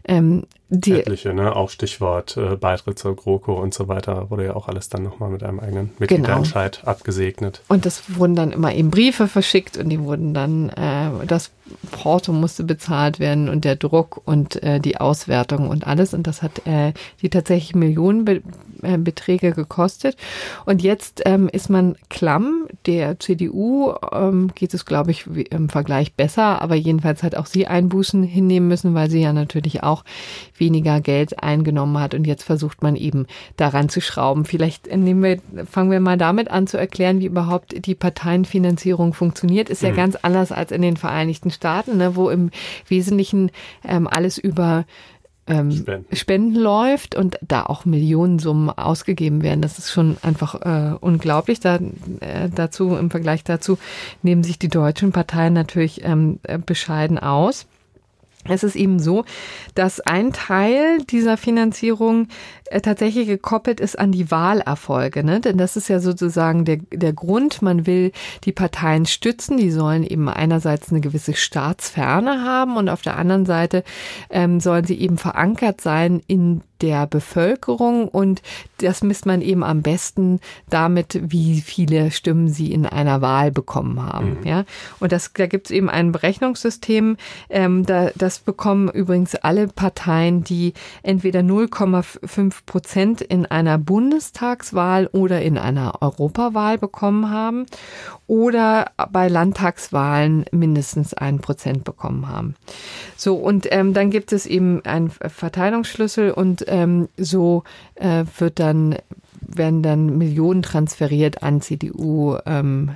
Ähm, die, Etliche, ne? Auch Stichwort äh, Beitritt zur GroKo und so weiter, wurde ja auch alles dann nochmal mit einem eigenen Mitgliederentscheid genau. abgesegnet. Und das wurden dann immer eben Briefe verschickt und die wurden dann, äh, das Porto musste bezahlt werden und der Druck und äh, die Auswertung und alles. Und das hat äh, die tatsächlich Millionenbeträge äh, gekostet. Und jetzt ähm, ist man klamm. Der CDU ähm, geht es, glaube ich, im Vergleich besser, aber jedenfalls hat auch sie Einbußen hinnehmen müssen, weil sie ja natürlich auch weniger Geld eingenommen hat. Und jetzt versucht man eben daran zu schrauben. Vielleicht nehmen wir, fangen wir mal damit an zu erklären, wie überhaupt die Parteienfinanzierung funktioniert. Ist ja mhm. ganz anders als in den Vereinigten Staaten, ne, wo im Wesentlichen ähm, alles über ähm, Spenden. Spenden. läuft und da auch Millionensummen ausgegeben werden. Das ist schon einfach äh, unglaublich. Da, äh, dazu, im Vergleich dazu nehmen sich die deutschen Parteien natürlich ähm, äh, bescheiden aus. Es ist eben so, dass ein Teil dieser Finanzierung tatsächlich gekoppelt ist an die Wahlerfolge. Ne? Denn das ist ja sozusagen der, der Grund. Man will die Parteien stützen. Die sollen eben einerseits eine gewisse Staatsferne haben und auf der anderen Seite ähm, sollen sie eben verankert sein in der Bevölkerung und das misst man eben am besten damit, wie viele Stimmen sie in einer Wahl bekommen haben. Mhm. Ja, und das, da gibt es eben ein Berechnungssystem. Ähm, da, das bekommen übrigens alle Parteien, die entweder 0,5 Prozent in einer Bundestagswahl oder in einer Europawahl bekommen haben oder bei Landtagswahlen mindestens ein Prozent bekommen haben. So, und ähm, dann gibt es eben einen Verteilungsschlüssel und ähm, so äh, wird dann, werden dann Millionen transferiert an CDU, ähm,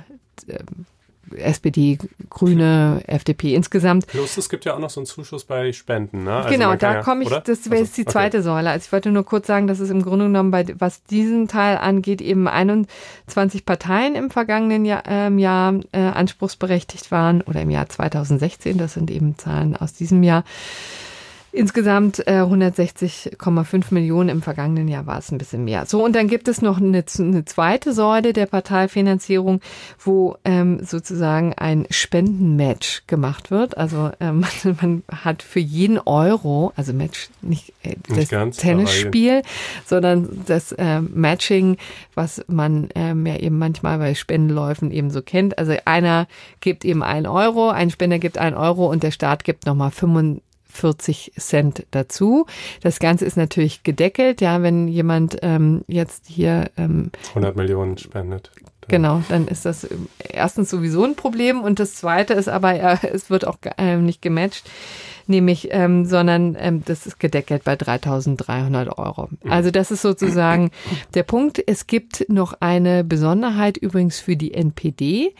SPD, Grüne, FDP insgesamt. Plus es gibt ja auch noch so einen Zuschuss bei Spenden. Ne? Also genau, da ja, komme ich, oder? das wäre jetzt die zweite okay. Säule. Also ich wollte nur kurz sagen, dass es im Grunde genommen, bei, was diesen Teil angeht, eben 21 Parteien im vergangenen Jahr, ähm, Jahr äh, anspruchsberechtigt waren oder im Jahr 2016, das sind eben Zahlen aus diesem Jahr. Insgesamt äh, 160,5 Millionen im vergangenen Jahr war es ein bisschen mehr. So, und dann gibt es noch eine, eine zweite Säule der Parteifinanzierung, wo ähm, sozusagen ein Spendenmatch gemacht wird. Also ähm, man hat für jeden Euro, also Match nicht, äh, das nicht ganz, Tennisspiel, sondern das äh, Matching, was man ähm, ja eben manchmal bei Spendenläufen eben so kennt. Also einer gibt eben ein Euro, ein Spender gibt ein Euro und der Staat gibt nochmal 25 40 Cent dazu. Das Ganze ist natürlich gedeckelt. Ja, wenn jemand ähm, jetzt hier ähm, 100 Millionen spendet. Genau, dann ist das erstens sowieso ein Problem und das zweite ist aber, äh, es wird auch äh, nicht gematcht nämlich, ähm, sondern ähm, das ist gedeckelt bei 3.300 Euro. Also das ist sozusagen der Punkt. Es gibt noch eine Besonderheit übrigens für die NPD,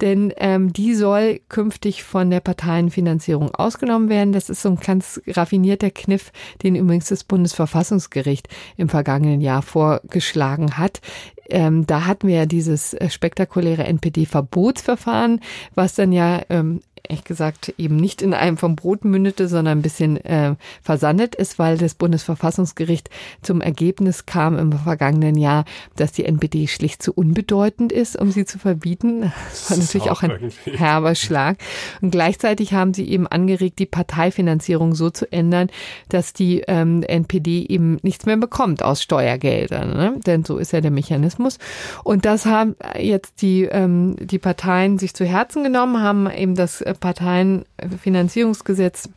denn ähm, die soll künftig von der Parteienfinanzierung ausgenommen werden. Das ist so ein ganz raffinierter Kniff, den übrigens das Bundesverfassungsgericht im vergangenen Jahr vorgeschlagen hat. Ähm, da hatten wir ja dieses äh, spektakuläre NPD-Verbotsverfahren, was dann ja ähm, ehrlich gesagt eben nicht in einem vom Brot mündete, sondern ein bisschen äh, versandet ist, weil das Bundesverfassungsgericht zum Ergebnis kam im vergangenen Jahr, dass die NPD schlicht zu unbedeutend ist, um sie zu verbieten. Das war natürlich auch, auch ein herber Schlag. Und gleichzeitig haben sie eben angeregt, die Parteifinanzierung so zu ändern, dass die ähm, NPD eben nichts mehr bekommt aus Steuergeldern. Ne? Denn so ist ja der Mechanismus. Und das haben jetzt die, ähm, die Parteien sich zu Herzen genommen, haben eben das äh, Parteienfinanzierungsgesetz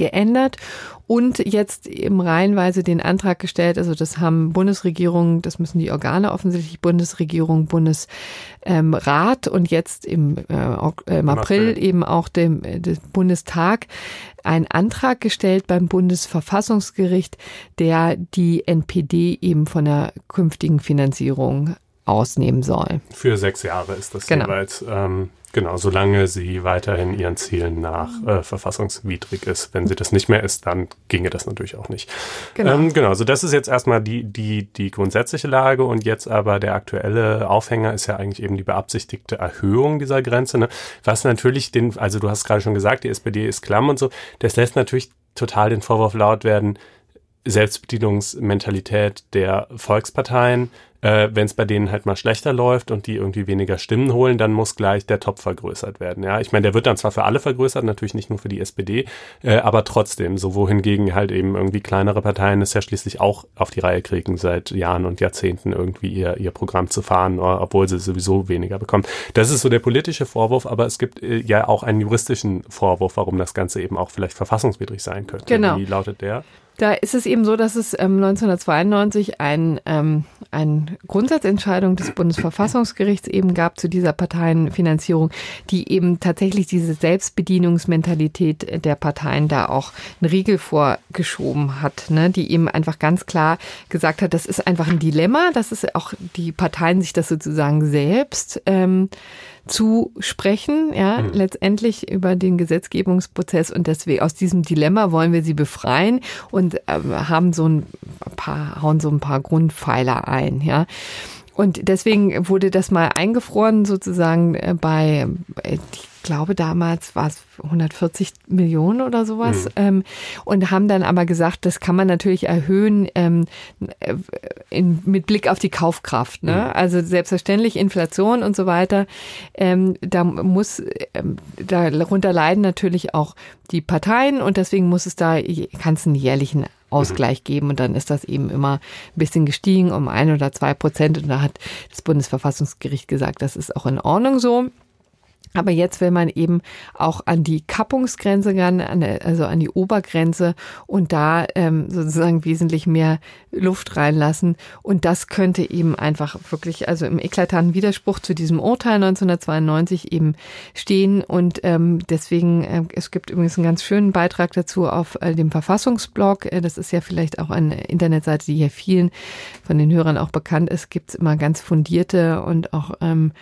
geändert und jetzt eben reihenweise den Antrag gestellt, also das haben Bundesregierung, das müssen die Organe offensichtlich, Bundesregierung, Bundesrat ähm, und jetzt im, äh, im April eben auch dem, äh, dem Bundestag einen Antrag gestellt beim Bundesverfassungsgericht, der die NPD eben von der künftigen Finanzierung ausnehmen soll. Für sechs Jahre ist das genau. jeweils. Ähm, Genau, solange sie weiterhin ihren Zielen nach äh, verfassungswidrig ist. Wenn sie das nicht mehr ist, dann ginge das natürlich auch nicht. Genau. Ähm, genau, so das ist jetzt erstmal die, die, die grundsätzliche Lage und jetzt aber der aktuelle Aufhänger ist ja eigentlich eben die beabsichtigte Erhöhung dieser Grenze. Ne? Was natürlich den, also du hast gerade schon gesagt, die SPD ist klamm und so, das lässt natürlich total den Vorwurf laut werden, Selbstbedienungsmentalität der Volksparteien, äh, wenn es bei denen halt mal schlechter läuft und die irgendwie weniger Stimmen holen, dann muss gleich der Topf vergrößert werden. Ja, ich meine, der wird dann zwar für alle vergrößert, natürlich nicht nur für die SPD, äh, aber trotzdem, so wohingegen halt eben irgendwie kleinere Parteien es ja schließlich auch auf die Reihe kriegen, seit Jahren und Jahrzehnten irgendwie ihr, ihr Programm zu fahren, obwohl sie sowieso weniger bekommen. Das ist so der politische Vorwurf, aber es gibt äh, ja auch einen juristischen Vorwurf, warum das Ganze eben auch vielleicht verfassungswidrig sein könnte. Genau. Wie lautet der? Da ist es eben so, dass es ähm, 1992 ein, ähm, eine Grundsatzentscheidung des Bundesverfassungsgerichts eben gab zu dieser Parteienfinanzierung, die eben tatsächlich diese Selbstbedienungsmentalität der Parteien da auch einen Riegel vorgeschoben hat, ne? die eben einfach ganz klar gesagt hat, das ist einfach ein Dilemma, dass es auch die Parteien sich das sozusagen selbst ähm, zu sprechen, ja, mhm. letztendlich über den Gesetzgebungsprozess und deswegen aus diesem Dilemma wollen wir sie befreien und äh, haben so ein paar, hauen so ein paar Grundpfeiler ein, ja. Und deswegen wurde das mal eingefroren sozusagen äh, bei, äh, ich glaube damals war es 140 Millionen oder sowas mhm. ähm, und haben dann aber gesagt, das kann man natürlich erhöhen ähm, äh, in, mit Blick auf die Kaufkraft. Ne? Mhm. Also selbstverständlich Inflation und so weiter. Ähm, da muss ähm, darunter leiden natürlich auch die Parteien und deswegen muss es da kann es einen jährlichen Ausgleich geben und dann ist das eben immer ein bisschen gestiegen um ein oder zwei Prozent und da hat das Bundesverfassungsgericht gesagt, das ist auch in Ordnung so. Aber jetzt will man eben auch an die Kappungsgrenze ran, also an die Obergrenze und da ähm, sozusagen wesentlich mehr Luft reinlassen. Und das könnte eben einfach wirklich, also im eklatanten Widerspruch zu diesem Urteil 1992 eben stehen. Und ähm, deswegen, äh, es gibt übrigens einen ganz schönen Beitrag dazu auf äh, dem Verfassungsblog. Äh, das ist ja vielleicht auch eine Internetseite, die hier vielen von den Hörern auch bekannt ist. Gibt es immer ganz fundierte und auch ähm,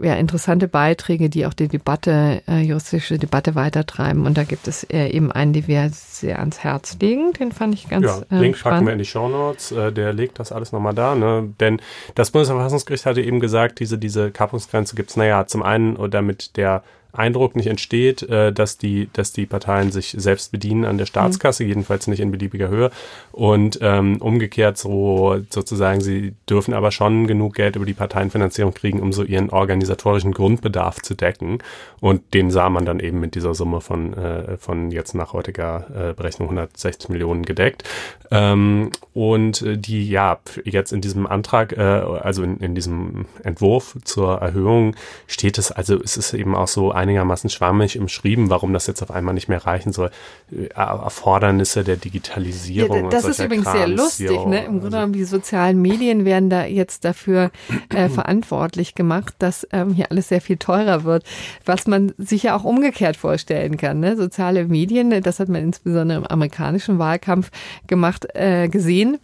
ja, interessante Beiträge, die auch die Debatte, äh, juristische Debatte weitertreiben. Und da gibt es äh, eben einen, den wir sehr ans Herz legen. Den fand ich ganz ja, Link äh, packen wir in die Show Notes. Äh, der legt das alles nochmal da. Ne? Denn das Bundesverfassungsgericht hatte eben gesagt, diese, diese Kappungsgrenze gibt es, naja, zum einen, damit der Eindruck nicht entsteht, äh, dass die, dass die Parteien sich selbst bedienen an der Staatskasse, mhm. jedenfalls nicht in beliebiger Höhe. Und ähm, umgekehrt so sozusagen, sie dürfen aber schon genug Geld über die Parteienfinanzierung kriegen, um so ihren organisatorischen Grundbedarf zu decken. Und den sah man dann eben mit dieser Summe von, äh, von jetzt nach heutiger äh, Berechnung 160 Millionen gedeckt. Ähm, und die, ja, jetzt in diesem Antrag, äh, also in, in diesem Entwurf zur Erhöhung steht es, also es ist eben auch so einigermaßen schwammig umschrieben, warum das jetzt auf einmal nicht mehr reichen soll. Äh, Erfordernisse der Digitalisierung. Ja, das ist übrigens Krams, sehr lustig, jo, ne? Im Grunde also genommen, die sozialen Medien werden da jetzt dafür äh, verantwortlich gemacht, dass ähm, hier alles sehr viel teurer wird, was man sich ja auch umgekehrt vorstellen kann. Ne? Soziale Medien, das hat man insbesondere im amerikanischen Wahlkampf gemacht, äh, gesehen,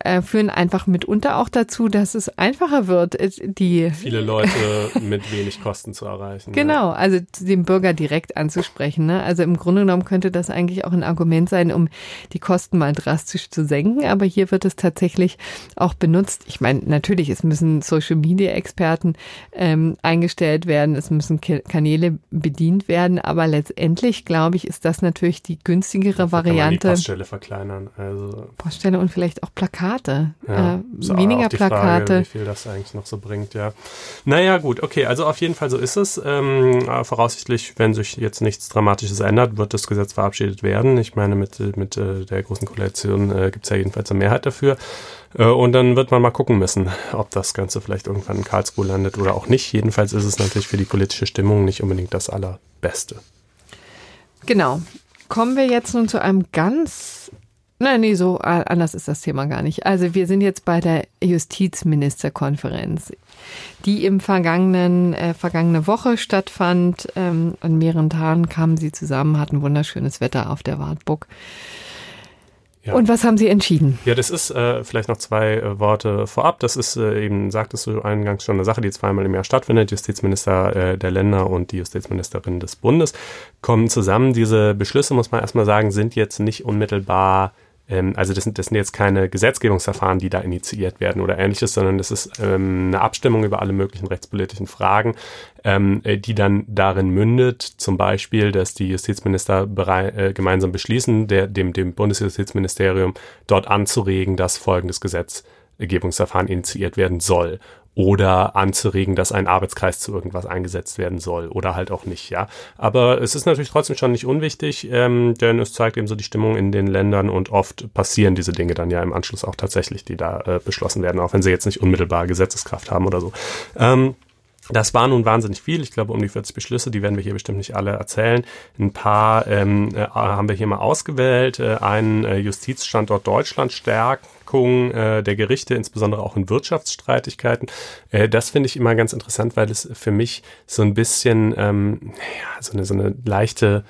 äh, führen einfach mitunter auch dazu, dass es einfacher wird, äh, die viele Leute mit wenig Kosten zu erreichen. Genau, also also den Bürger direkt anzusprechen. Ne? Also im Grunde genommen könnte das eigentlich auch ein Argument sein, um die Kosten mal drastisch zu senken. Aber hier wird es tatsächlich auch benutzt. Ich meine, natürlich, es müssen Social Media Experten ähm, eingestellt werden, es müssen Kanäle bedient werden, aber letztendlich, glaube ich, ist das natürlich die günstigere da Variante. Kann man die Poststelle verkleinern. Also Poststelle und vielleicht auch Plakate. Ja, äh, weniger Plakate. Frage, wie viel das eigentlich noch so bringt, ja. Naja, gut, okay, also auf jeden Fall so ist es. Ähm, voraussichtlich, wenn sich jetzt nichts Dramatisches ändert, wird das Gesetz verabschiedet werden. Ich meine, mit, mit äh, der großen Koalition äh, gibt es ja jedenfalls eine Mehrheit dafür. Äh, und dann wird man mal gucken müssen, ob das Ganze vielleicht irgendwann in Karlsruhe landet oder auch nicht. Jedenfalls ist es natürlich für die politische Stimmung nicht unbedingt das Allerbeste. Genau. Kommen wir jetzt nun zu einem ganz Nein, nee, so anders ist das Thema gar nicht. Also wir sind jetzt bei der Justizministerkonferenz, die im vergangenen äh, vergangene Woche stattfand. Ähm, an mehreren Tagen kamen sie zusammen, hatten wunderschönes Wetter auf der Wartburg. Ja. Und was haben Sie entschieden? Ja, das ist äh, vielleicht noch zwei äh, Worte vorab. Das ist äh, eben, sagtest du eingangs schon, eine Sache, die zweimal im Jahr stattfindet. Justizminister äh, der Länder und die Justizministerin des Bundes kommen zusammen. Diese Beschlüsse, muss man erstmal sagen, sind jetzt nicht unmittelbar ähm, also das sind, das sind jetzt keine Gesetzgebungsverfahren, die da initiiert werden oder ähnliches, sondern das ist ähm, eine Abstimmung über alle möglichen rechtspolitischen Fragen, ähm, äh, die dann darin mündet, zum Beispiel, dass die Justizminister berei äh, gemeinsam beschließen, der, dem, dem Bundesjustizministerium dort anzuregen, dass folgendes Gesetzgebungsverfahren initiiert werden soll oder anzuregen, dass ein Arbeitskreis zu irgendwas eingesetzt werden soll oder halt auch nicht, ja. Aber es ist natürlich trotzdem schon nicht unwichtig, ähm, denn es zeigt eben so die Stimmung in den Ländern und oft passieren diese Dinge dann ja im Anschluss auch tatsächlich, die da äh, beschlossen werden, auch wenn sie jetzt nicht unmittelbar Gesetzeskraft haben oder so. Ähm, das war nun wahnsinnig viel. Ich glaube, um die 40 Beschlüsse, die werden wir hier bestimmt nicht alle erzählen. Ein paar ähm, äh, haben wir hier mal ausgewählt. Äh, einen äh, Justizstandort Deutschland Stärkung äh, der Gerichte, insbesondere auch in Wirtschaftsstreitigkeiten. Äh, das finde ich immer ganz interessant, weil es für mich so ein bisschen ähm, ja, so eine, so eine leichte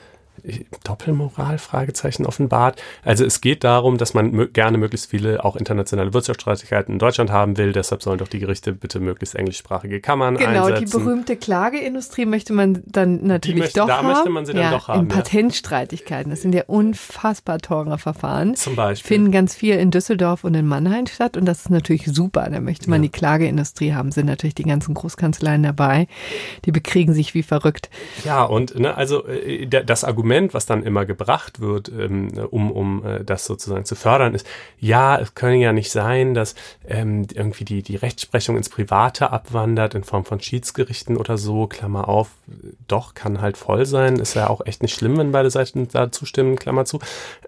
Doppelmoral Fragezeichen offenbart. Also es geht darum, dass man gerne möglichst viele auch internationale Wirtschaftsstreitigkeiten in Deutschland haben will. Deshalb sollen doch die Gerichte bitte möglichst englischsprachige Kammern genau, einsetzen. Genau, die berühmte Klageindustrie möchte man dann natürlich möchte, doch da haben. Da möchte man sie dann ja, doch haben. In Patentstreitigkeiten. Das sind ja unfassbar teure Verfahren. Zum Beispiel. Finden ganz viel in Düsseldorf und in Mannheim statt. Und das ist natürlich super. Da möchte man ja. die Klageindustrie haben. Sind natürlich die ganzen Großkanzleien dabei. Die bekriegen sich wie verrückt. Ja, und ne, also äh, das Argument Argument, was dann immer gebracht wird, ähm, um, um äh, das sozusagen zu fördern, ist, ja, es können ja nicht sein, dass ähm, irgendwie die, die Rechtsprechung ins Private abwandert in Form von Schiedsgerichten oder so, Klammer auf, doch, kann halt voll sein, ist ja auch echt nicht schlimm, wenn beide Seiten da zustimmen, Klammer zu.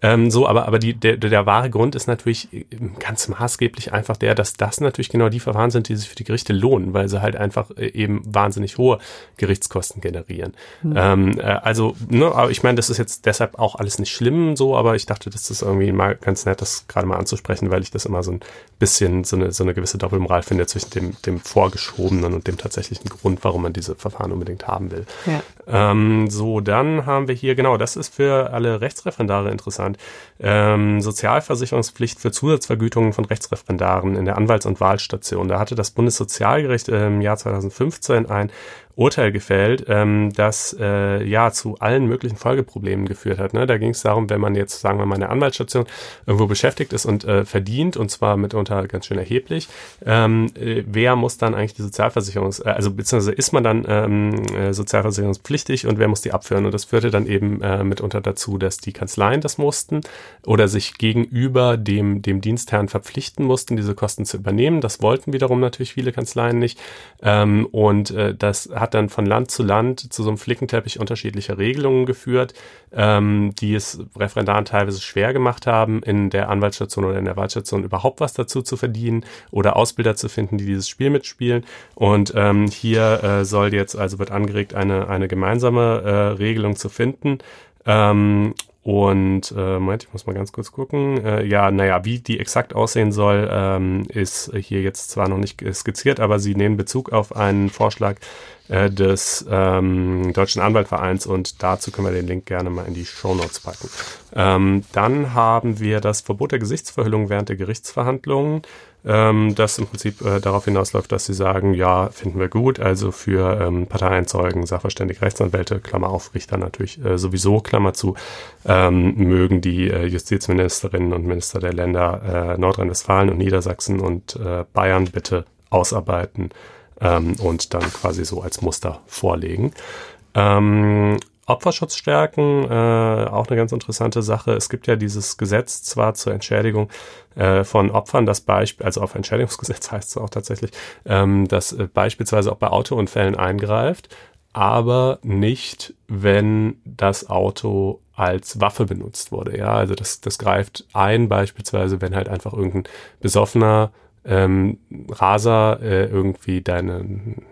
Ähm, so, aber, aber die, der, der wahre Grund ist natürlich äh, ganz maßgeblich einfach der, dass das natürlich genau die Verfahren sind, die sich für die Gerichte lohnen, weil sie halt einfach äh, eben wahnsinnig hohe Gerichtskosten generieren. Mhm. Ähm, äh, also, ne, aber ich meine, meine, das ist jetzt deshalb auch alles nicht schlimm so, aber ich dachte, das ist irgendwie mal ganz nett, das gerade mal anzusprechen, weil ich das immer so ein bisschen so eine, so eine gewisse Doppelmoral finde zwischen dem, dem vorgeschobenen und dem tatsächlichen Grund, warum man diese Verfahren unbedingt haben will. Ja. Ähm, so, dann haben wir hier, genau, das ist für alle Rechtsreferendare interessant, ähm, Sozialversicherungspflicht für Zusatzvergütungen von Rechtsreferendaren in der Anwalts- und Wahlstation. Da hatte das Bundessozialgericht im Jahr 2015 ein Urteil gefällt, ähm, das äh, ja zu allen möglichen Folgeproblemen geführt hat. Ne? Da ging es darum, wenn man jetzt, sagen wir mal, in der Anwaltsstation irgendwo beschäftigt ist und äh, verdient, und zwar mitunter ganz schön erheblich, ähm, äh, wer muss dann eigentlich die Sozialversicherungs-, äh, also beziehungsweise ist man dann ähm, äh, sozialversicherungspflichtig und wer muss die abführen? Und das führte dann eben äh, mitunter dazu, dass die Kanzleien das mussten oder sich gegenüber dem, dem Dienstherrn verpflichten mussten, diese Kosten zu übernehmen. Das wollten wiederum natürlich viele Kanzleien nicht. Ähm, und äh, das hat hat dann von Land zu Land zu so einem Flickenteppich unterschiedlicher Regelungen geführt, ähm, die es Referendaren teilweise schwer gemacht haben, in der Anwaltsstation oder in der Wahlstation überhaupt was dazu zu verdienen oder Ausbilder zu finden, die dieses Spiel mitspielen. Und ähm, hier äh, soll jetzt, also wird angeregt, eine, eine gemeinsame äh, Regelung zu finden. Ähm, und äh, Moment, ich muss mal ganz kurz gucken. Äh, ja, naja, wie die exakt aussehen soll, ähm, ist hier jetzt zwar noch nicht skizziert, aber sie nehmen Bezug auf einen Vorschlag äh, des ähm, Deutschen Anwaltvereins und dazu können wir den Link gerne mal in die Show Notes packen. Ähm, dann haben wir das Verbot der Gesichtsverhüllung während der Gerichtsverhandlungen, ähm, das im Prinzip äh, darauf hinausläuft, dass sie sagen, ja, finden wir gut, also für ähm, Parteienzeugen, Sachverständige Rechtsanwälte, Klammer auf, Richter natürlich äh, sowieso, Klammer zu, ähm, mögen die äh, Justizministerinnen und Minister der Länder äh, Nordrhein-Westfalen und Niedersachsen und äh, Bayern bitte ausarbeiten ähm, und dann quasi so als Muster vorlegen. Ähm, Opferschutz stärken, äh, auch eine ganz interessante Sache. Es gibt ja dieses Gesetz zwar zur Entschädigung äh, von Opfern, das Beispiel, also auf Entschädigungsgesetz heißt es auch tatsächlich, ähm, das äh, beispielsweise auch bei Autounfällen eingreift, aber nicht, wenn das Auto als Waffe benutzt wurde. Ja, also das, das greift ein, beispielsweise, wenn halt einfach irgendein besoffener ähm, Raser äh, irgendwie deine,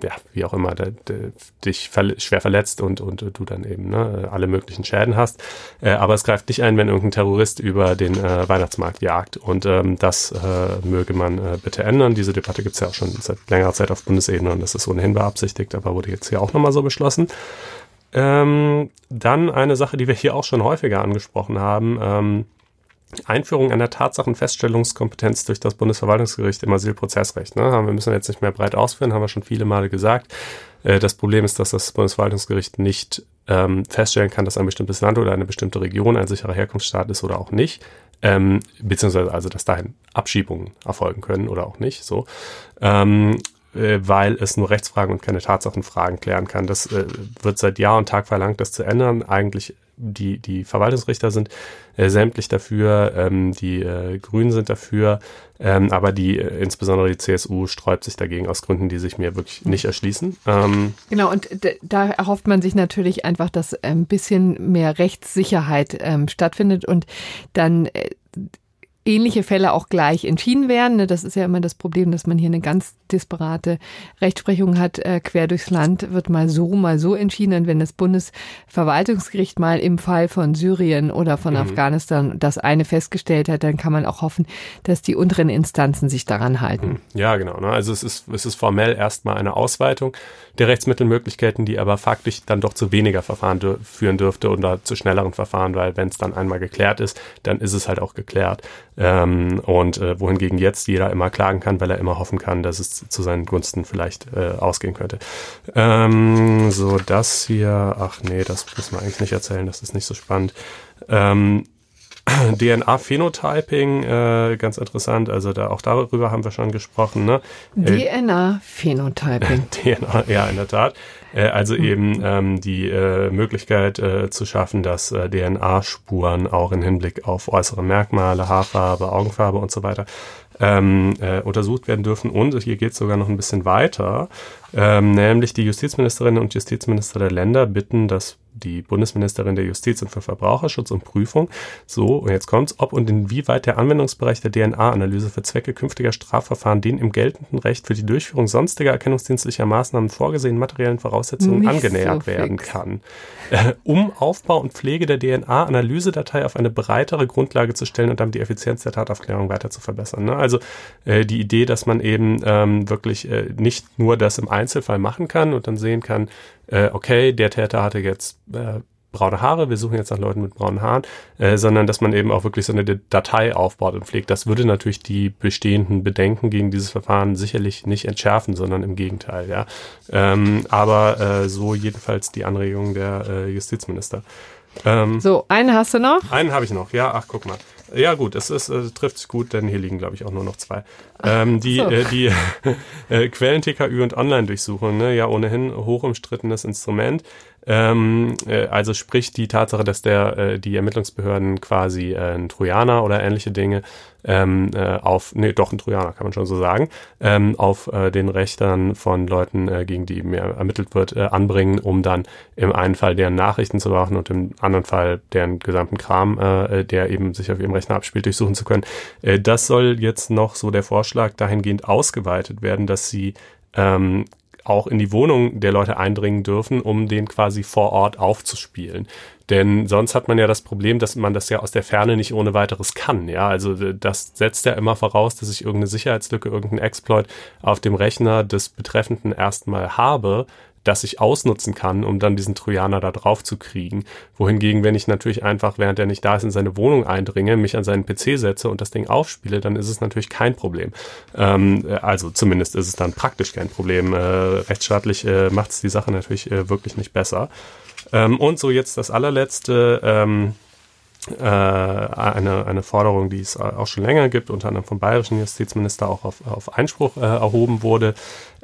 ja, wie auch immer, de, de, dich verle schwer verletzt und, und du dann eben ne, alle möglichen Schäden hast. Äh, aber es greift nicht ein, wenn irgendein Terrorist über den äh, Weihnachtsmarkt jagt. Und ähm, das äh, möge man äh, bitte ändern. Diese Debatte gibt es ja auch schon seit längerer Zeit auf Bundesebene und das ist ohnehin beabsichtigt, aber wurde jetzt hier auch nochmal so beschlossen. Ähm, dann eine Sache, die wir hier auch schon häufiger angesprochen haben. Ähm, Einführung einer Tatsachenfeststellungskompetenz durch das Bundesverwaltungsgericht im Asylprozessrecht. Ne? Wir müssen jetzt nicht mehr breit ausführen, haben wir schon viele Male gesagt. Äh, das Problem ist, dass das Bundesverwaltungsgericht nicht ähm, feststellen kann, dass ein bestimmtes Land oder eine bestimmte Region ein sicherer Herkunftsstaat ist oder auch nicht. Ähm, beziehungsweise also, dass dahin Abschiebungen erfolgen können oder auch nicht. So. Ähm, äh, weil es nur Rechtsfragen und keine Tatsachenfragen klären kann. Das äh, wird seit Jahr und Tag verlangt, das zu ändern. Eigentlich die, die Verwaltungsrichter sind äh, sämtlich dafür, ähm, die äh, Grünen sind dafür, ähm, aber die, äh, insbesondere die CSU, sträubt sich dagegen aus Gründen, die sich mir wirklich nicht erschließen. Ähm, genau, und da erhofft man sich natürlich einfach, dass ein bisschen mehr Rechtssicherheit ähm, stattfindet und dann äh, ähnliche Fälle auch gleich entschieden werden. Ne, das ist ja immer das Problem, dass man hier eine ganz disparate Rechtsprechung hat. Äh, quer durchs Land wird mal so, mal so entschieden. Und wenn das Bundesverwaltungsgericht mal im Fall von Syrien oder von mhm. Afghanistan das eine festgestellt hat, dann kann man auch hoffen, dass die unteren Instanzen sich daran halten. Mhm. Ja, genau. Ne? Also es ist, es ist formell erstmal eine Ausweitung der Rechtsmittelmöglichkeiten, die aber faktisch dann doch zu weniger Verfahren führen dürfte oder zu schnelleren Verfahren, weil wenn es dann einmal geklärt ist, dann ist es halt auch geklärt. Ähm, und äh, wohingegen jetzt jeder immer klagen kann, weil er immer hoffen kann, dass es zu seinen Gunsten vielleicht äh, ausgehen könnte. Ähm, so, das hier, ach nee, das müssen wir eigentlich nicht erzählen, das ist nicht so spannend. Ähm, DNA-Phenotyping, äh, ganz interessant, also da auch darüber haben wir schon gesprochen. Ne? DNA-Phenotyping. DNA, ja, in der Tat. Äh, also hm. eben ähm, die äh, Möglichkeit äh, zu schaffen, dass äh, DNA-Spuren auch in Hinblick auf äußere Merkmale, Haarfarbe, Augenfarbe und so weiter ähm, äh, untersucht werden dürfen. Und hier geht es sogar noch ein bisschen weiter. Ähm, nämlich die Justizministerinnen und Justizminister der Länder bitten das die Bundesministerin der Justiz und für Verbraucherschutz und Prüfung. So, und jetzt kommt's, ob und inwieweit der Anwendungsbereich der DNA-Analyse für Zwecke künftiger Strafverfahren den im geltenden Recht für die Durchführung sonstiger erkennungsdienstlicher Maßnahmen vorgesehenen materiellen Voraussetzungen Nicht angenähert so werden kann. Äh, um Aufbau und Pflege der DNA-Analysedatei auf eine breitere Grundlage zu stellen und damit die Effizienz der Tataufklärung weiter zu verbessern. Ne? Also äh, die Idee, dass man eben ähm, wirklich äh, nicht nur das im Einzelfall machen kann und dann sehen kann, äh, okay, der Täter hatte jetzt äh, braune Haare, wir suchen jetzt nach Leuten mit braunen Haaren, äh, sondern dass man eben auch wirklich so eine Datei aufbaut und pflegt. Das würde natürlich die bestehenden Bedenken gegen dieses Verfahren sicherlich nicht entschärfen, sondern im Gegenteil, ja. Ähm, aber äh, so jedenfalls die Anregung der äh, Justizminister. Ähm, So, einen hast du noch? einen habe ich noch, ja, ach guck mal. Ja gut, es ist, äh, trifft sich gut, denn hier liegen, glaube ich, auch nur noch zwei. Ähm, die so. äh, die äh, Quellen-TKÜ und Online-Durchsuchung, ne, ja ohnehin hoch umstrittenes Instrument. Ähm, äh, also sprich die Tatsache, dass der äh, die Ermittlungsbehörden quasi äh, einen Trojaner oder ähnliche Dinge ähm, äh, auf, nee, doch ein Trojaner kann man schon so sagen, ähm, auf äh, den Rechtern von Leuten, äh, gegen die mehr ermittelt wird, äh, anbringen, um dann im einen Fall deren Nachrichten zu machen und im anderen Fall deren gesamten Kram, äh, der eben sich auf ihrem Rechner abspielt, durchsuchen zu können. Äh, das soll jetzt noch so der Vorschlag dahingehend ausgeweitet werden, dass sie ähm, auch in die Wohnung der Leute eindringen dürfen, um den quasi vor Ort aufzuspielen. Denn sonst hat man ja das Problem, dass man das ja aus der Ferne nicht ohne weiteres kann. Ja, also äh, das setzt ja immer voraus, dass ich irgendeine Sicherheitslücke, irgendeinen Exploit auf dem Rechner des Betreffenden erstmal habe, das ich ausnutzen kann, um dann diesen Trojaner da drauf zu kriegen. Wohingegen, wenn ich natürlich einfach, während er nicht da ist, in seine Wohnung eindringe, mich an seinen PC setze und das Ding aufspiele, dann ist es natürlich kein Problem. Ähm, äh, also zumindest ist es dann praktisch kein Problem. Äh, rechtsstaatlich äh, macht es die Sache natürlich äh, wirklich nicht besser. Ähm, und so jetzt das allerletzte. Ähm, äh, eine, eine Forderung, die es auch schon länger gibt, unter anderem vom bayerischen Justizminister auch auf, auf Einspruch äh, erhoben wurde.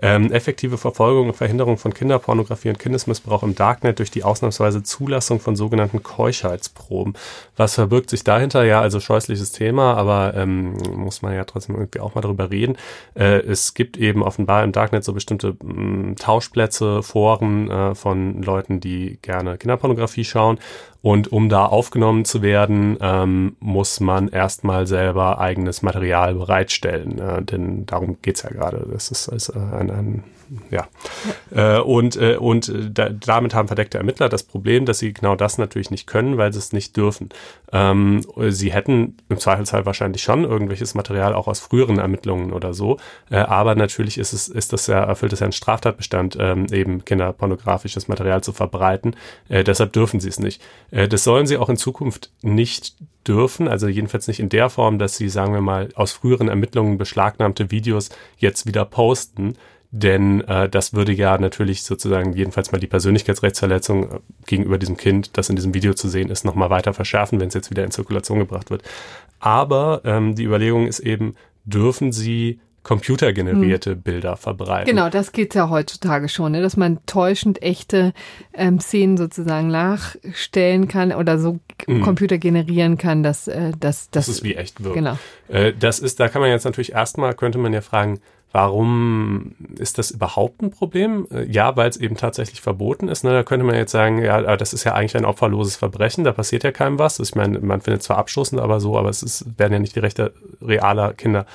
Ähm, effektive Verfolgung und Verhinderung von Kinderpornografie und Kindesmissbrauch im Darknet durch die ausnahmsweise Zulassung von sogenannten Keuschheitsproben. Was verbirgt sich dahinter? Ja, also scheußliches Thema, aber ähm, muss man ja trotzdem irgendwie auch mal drüber reden. Äh, es gibt eben offenbar im Darknet so bestimmte mh, Tauschplätze, Foren äh, von Leuten, die gerne Kinderpornografie schauen. Und um da aufgenommen zu werden, ähm, muss man erstmal selber eigenes Material bereitstellen. Äh, denn darum geht's ja gerade. Das ist, ist äh, ein, ein ja. Äh, und äh, und äh, da, damit haben verdeckte Ermittler das Problem, dass sie genau das natürlich nicht können, weil sie es nicht dürfen. Ähm, sie hätten im Zweifelsfall wahrscheinlich schon irgendwelches Material auch aus früheren Ermittlungen oder so, äh, aber natürlich ist es ist das ja erfüllt es ja einen Straftatbestand, ähm, eben kinderpornografisches Material zu verbreiten. Äh, deshalb dürfen sie es nicht. Äh, das sollen sie auch in Zukunft nicht dürfen, also jedenfalls nicht in der Form, dass sie, sagen wir mal, aus früheren Ermittlungen beschlagnahmte Videos jetzt wieder posten, denn äh, das würde ja natürlich sozusagen jedenfalls mal die Persönlichkeitsrechtsverletzung äh, gegenüber diesem Kind, das in diesem Video zu sehen ist, nochmal weiter verschärfen, wenn es jetzt wieder in Zirkulation gebracht wird. Aber ähm, die Überlegung ist eben, dürfen sie computergenerierte Bilder verbreiten? Genau, das geht ja heutzutage schon, ne? dass man täuschend echte ähm, Szenen sozusagen nachstellen kann oder so Mhm. Computer generieren kann, dass äh, dass Das das ist wie echt wirkt. genau. Äh, das ist, da kann man jetzt natürlich erstmal, könnte man ja fragen, warum ist das überhaupt ein Problem? Äh, Ja, weil es eben tatsächlich verboten ist. Ne? Da könnte man jetzt sagen, ja, aber das ist ja eigentlich ein opferloses Verbrechen, da passiert ja keinem was. Ich meine, man findet zwar abstoßend, aber so, aber es ist, werden ja nicht die Rechte realer Kinder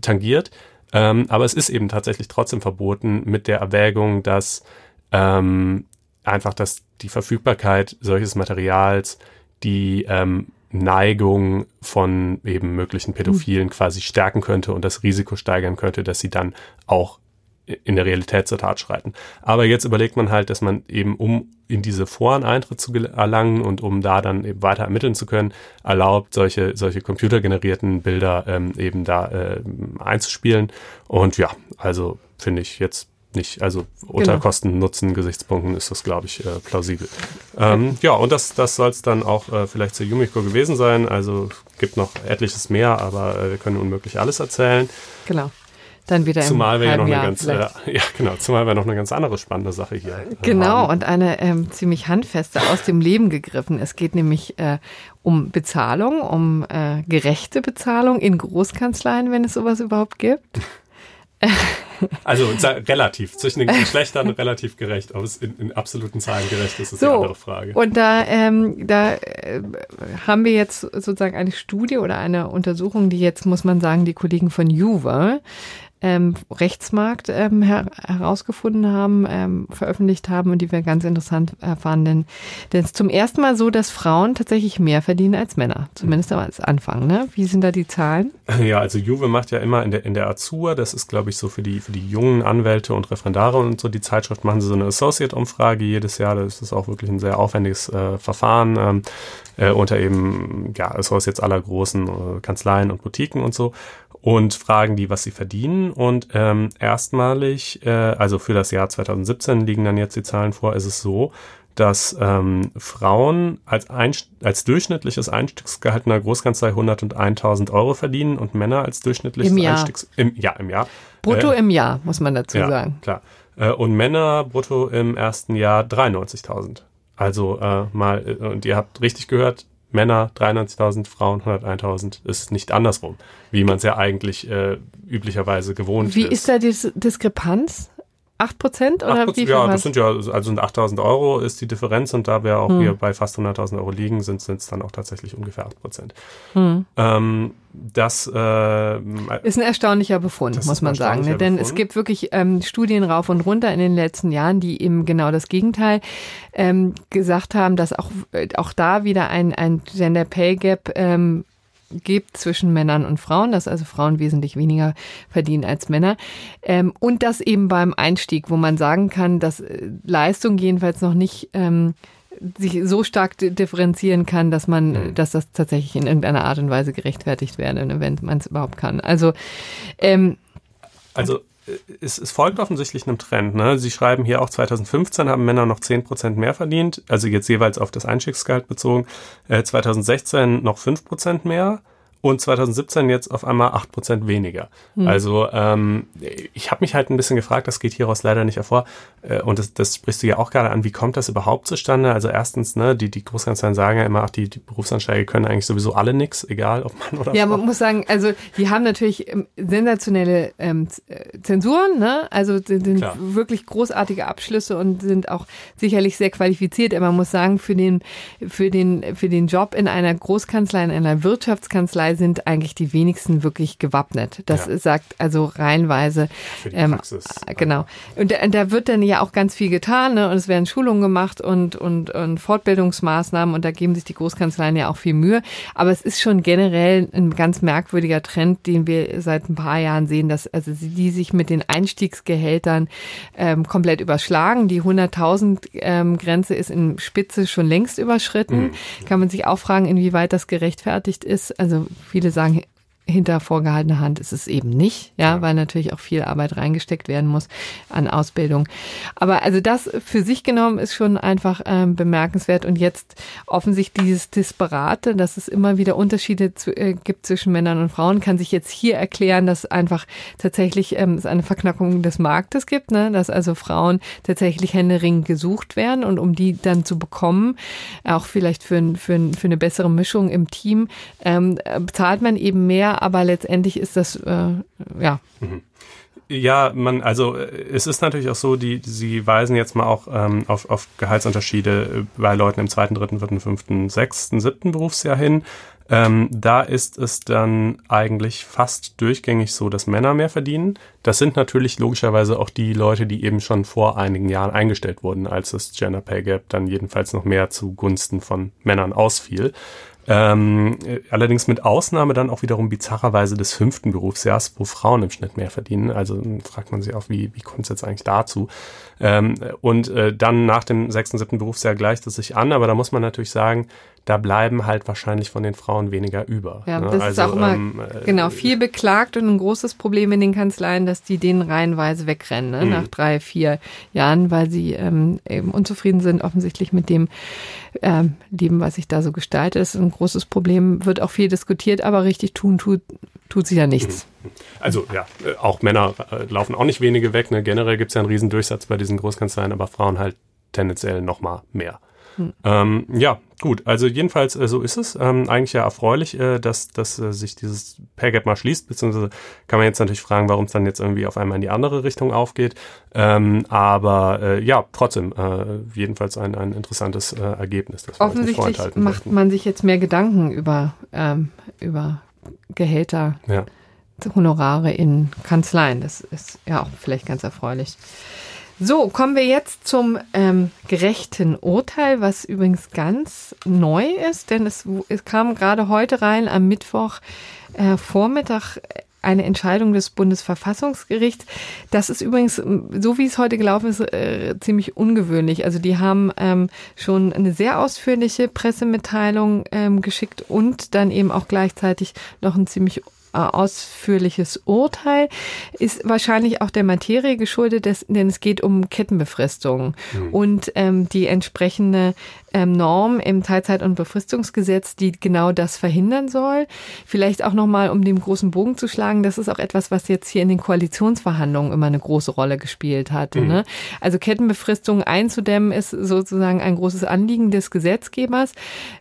tangiert. Ähm, aber es ist eben tatsächlich trotzdem verboten mit der Erwägung, dass ähm, einfach, dass die Verfügbarkeit solches Materials die ähm, Neigung von eben möglichen Pädophilen quasi stärken könnte und das Risiko steigern könnte, dass sie dann auch in der Realität zur Tat schreiten. Aber jetzt überlegt man halt, dass man eben, um in diese Foren Eintritt zu erlangen und um da dann eben weiter ermitteln zu können, erlaubt, solche, solche computergenerierten Bilder ähm, eben da äh, einzuspielen. Und ja, also finde ich jetzt nicht, also unter Genau. Kosten-Nutzen-Gesichtspunkten ist das, glaube ich, äh, plausibel. Ähm, ja, und das, das soll es dann auch äh, vielleicht zu Yumiko gewesen sein. Also gibt noch etliches mehr, aber äh, wir können unmöglich alles erzählen. Genau. Dann wieder Zumal wir ja noch eine Jahr ganz, äh, ja genau, zumal wir noch eine ganz andere spannende Sache hier. äh, Genau, haben. und eine ähm, ziemlich handfeste aus dem Leben gegriffen. Es geht nämlich äh, um Bezahlung, um äh, gerechte Bezahlung in Großkanzleien, wenn es sowas überhaupt gibt. Also relativ, zwischen den Geschlechtern relativ gerecht, ob es in, in absoluten Zahlen gerecht ist, ist so, eine andere Frage. Und da, ähm, da äh, haben wir jetzt sozusagen eine Studie oder eine Untersuchung, die jetzt, muss man sagen, die Kollegen von Juva ähm, Rechtsmarkt ähm, her herausgefunden haben, ähm, veröffentlicht haben und die wir ganz interessant erfahren. Denn, es ist zum ersten Mal so, dass Frauen tatsächlich mehr verdienen als Männer, zumindest als Anfang. Ne? Wie sind da die Zahlen? Ja, also Juve macht ja immer in der, in der Azur, das ist glaube ich so für die, für die jungen Anwälte und Referendare und so, die Zeitschrift machen sie so eine Associate-Umfrage jedes Jahr. Das ist auch wirklich ein sehr aufwendiges äh, Verfahren ähm, äh, unter eben ja, Associates aller großen äh, Kanzleien und Boutiquen und so und fragen die, was sie verdienen. Und ähm, erstmalig, äh, also für das Jahr 2017 liegen dann jetzt die Zahlen vor, ist es so, dass ähm, Frauen als, Einst als durchschnittliches Einstiegsgehalt in der Großkanzlei 101.000 Euro verdienen und Männer als durchschnittliches Im Jahr. Einstiegs im, ja, im Jahr. Brutto äh, im Jahr, muss man dazu ja, sagen. klar. Äh, und Männer brutto im ersten Jahr 93.000. Also äh, mal, äh, und ihr habt richtig gehört, Männer 93.000, Frauen 101.000 ist nicht andersrum, wie man es ja eigentlich äh, üblicherweise gewohnt wie ist. Wie ist da die Diskrepanz? 8 Prozent oder 8%, wie viel? Ja, das sind ja, also sind 8000 Euro ist die Differenz und da wir auch hm. hier bei fast 100.000 Euro liegen, sind es dann auch tatsächlich ungefähr 8 Prozent. Hm. Ähm, das äh, ist ein erstaunlicher Befund, muss man sagen. Ne? Denn Befund. es gibt wirklich ähm, Studien rauf und runter in den letzten Jahren, die eben genau das Gegenteil ähm, gesagt haben, dass auch, äh, auch da wieder ein, ein Gender Pay Gap ähm, gibt zwischen Männern und Frauen, dass also Frauen wesentlich weniger verdienen als Männer. Ähm, und das eben beim Einstieg, wo man sagen kann, dass äh, Leistung jedenfalls noch nicht ähm, sich so stark differenzieren kann, dass man, mhm. dass das tatsächlich in irgendeiner Art und Weise gerechtfertigt werde, ne, wenn man es überhaupt kann. Also, ähm, also es, es folgt offensichtlich einem Trend. Ne? Sie schreiben hier auch 2015 haben Männer noch 10% mehr verdient, also jetzt jeweils auf das Einstiegsgehalt bezogen. Äh, 2016 noch 5% mehr und 2017 jetzt auf einmal 8% weniger. Hm. Also ähm, ich habe mich halt ein bisschen gefragt, das geht hieraus leider nicht hervor, äh, und das, das sprichst du ja auch gerade an, wie kommt das überhaupt zustande? Also erstens, ne, die, die Großkanzleien sagen ja immer, ach, die, die Berufsansteiger können eigentlich sowieso alle nix, egal ob man oder Ja, Frau. man muss sagen, also die haben natürlich ähm, sensationelle ähm, äh, Zensuren, ne? Also sind, sind wirklich großartige Abschlüsse und sind auch sicherlich sehr qualifiziert. Aber man muss sagen, für den, für den, für den Job in einer Großkanzlei, in einer Wirtschaftskanzlei sind eigentlich die wenigsten wirklich gewappnet. Das ja. sagt also reihenweise. Für die ähm, Praxis. Genau. Und da, da wird dann ja auch ganz viel getan ne? und es werden Schulungen gemacht und, und, und Fortbildungsmaßnahmen und da geben sich die Großkanzleien ja auch viel Mühe. Aber es ist schon generell ein ganz merkwürdiger Trend, den wir seit ein paar Jahren sehen, dass also die sich mit den Einstiegsgehältern ähm, komplett überschlagen. Die 100.000 ähm, Grenze ist in Spitze schon längst überschritten. Mhm. Kann man sich auch fragen, inwieweit das gerechtfertigt ist. Also viele sagen, hinter vorgehaltener Hand ist es eben nicht, ja, ja, weil natürlich auch viel Arbeit reingesteckt werden muss an Ausbildung. Aber also das für sich genommen ist schon einfach ähm, bemerkenswert. Und jetzt offensichtlich dieses Disparate, dass es immer wieder Unterschiede zu, äh, gibt zwischen Männern und Frauen, kann sich jetzt hier erklären, dass einfach tatsächlich ähm, es eine Verknackung des Marktes gibt, ne, dass also Frauen tatsächlich händeringend gesucht werden und um die dann zu bekommen, auch vielleicht für, für, für eine bessere Mischung im Team, ähm, bezahlt man eben mehr aber letztendlich ist das, äh, ja. Mhm. Ja, man, also äh, es ist natürlich auch so, die, sie weisen jetzt mal auch ähm, auf, auf Gehaltsunterschiede äh, bei Leuten im zweiten, dritten, vierten, fünften, sechsten, siebten Berufsjahr hin. Ähm, da ist es dann eigentlich fast durchgängig so, dass Männer mehr verdienen. Das sind natürlich logischerweise auch die Leute, die eben schon vor einigen Jahren eingestellt wurden, als das Gender Pay Gap dann jedenfalls noch mehr zugunsten von Männern ausfiel. Ähm, allerdings mit Ausnahme dann auch wiederum bizarrerweise des fünften Berufsjahrs, wo Frauen im Schnitt mehr verdienen. Also fragt man sich auch, wie, wie kommt es jetzt eigentlich dazu? Ähm, und äh, dann nach dem sechsten, siebten Berufsjahr gleicht es sich an, aber da muss man natürlich sagen, da bleiben halt wahrscheinlich von den Frauen weniger über. Ja, ne? das also, ist auch immer, ähm, äh, genau, viel beklagt und ein großes Problem in den Kanzleien, dass die denen reihenweise wegrennen, ne? Mhm. nach drei, vier Jahren, weil sie ähm, eben unzufrieden sind, offensichtlich mit dem ähm, Leben, was sich da so gestaltet. Das ist ein großes Problem, wird auch viel diskutiert, aber richtig tun tut, tut sie ja nichts. Also ja, äh, auch Männer äh, laufen auch nicht wenige weg. Ne? Generell gibt es ja einen riesen Durchsatz bei diesen Großkanzleien, aber Frauen halt tendenziell noch mal mehr. Hm. Ähm, ja, Gut, also jedenfalls äh, so ist es. Ähm, eigentlich ja erfreulich, äh, dass, dass äh, sich dieses Pay Gap mal schließt, beziehungsweise kann man jetzt natürlich fragen, warum es dann jetzt irgendwie auf einmal in die andere Richtung aufgeht. Ähm, aber äh, ja, trotzdem, jedenfalls ein, ein interessantes Ergebnis. Das Offensichtlich macht man sich jetzt mehr Gedanken über, ähm, über Gehälter, ja. Honorare in Kanzleien. Das ist ja auch vielleicht ganz erfreulich. So, kommen wir jetzt zum ähm, gerechten Urteil, was übrigens ganz neu ist, denn es, es kam gerade heute rein am Mittwoch äh, Vormittag eine Entscheidung des Bundesverfassungsgerichts. Das ist übrigens, so wie es heute gelaufen ist, äh, ziemlich ungewöhnlich. Also die haben ähm, schon eine sehr ausführliche Pressemitteilung ähm, geschickt und dann eben auch gleichzeitig noch ein ziemlich äh, ausführliches Urteil, ist wahrscheinlich auch der Materie geschuldet, denn es geht um Kettenbefristung mhm. und ähm, die entsprechende ähm, Norm im Teilzeit- und Befristungsgesetz, die genau das verhindern soll. Vielleicht auch nochmal, um den großen Bogen zu schlagen, das ist auch etwas, was jetzt hier in den Koalitionsverhandlungen immer eine große Rolle gespielt hat. Mhm. Ne? Also Kettenbefristung einzudämmen ist sozusagen ein großes Anliegen des Gesetzgebers,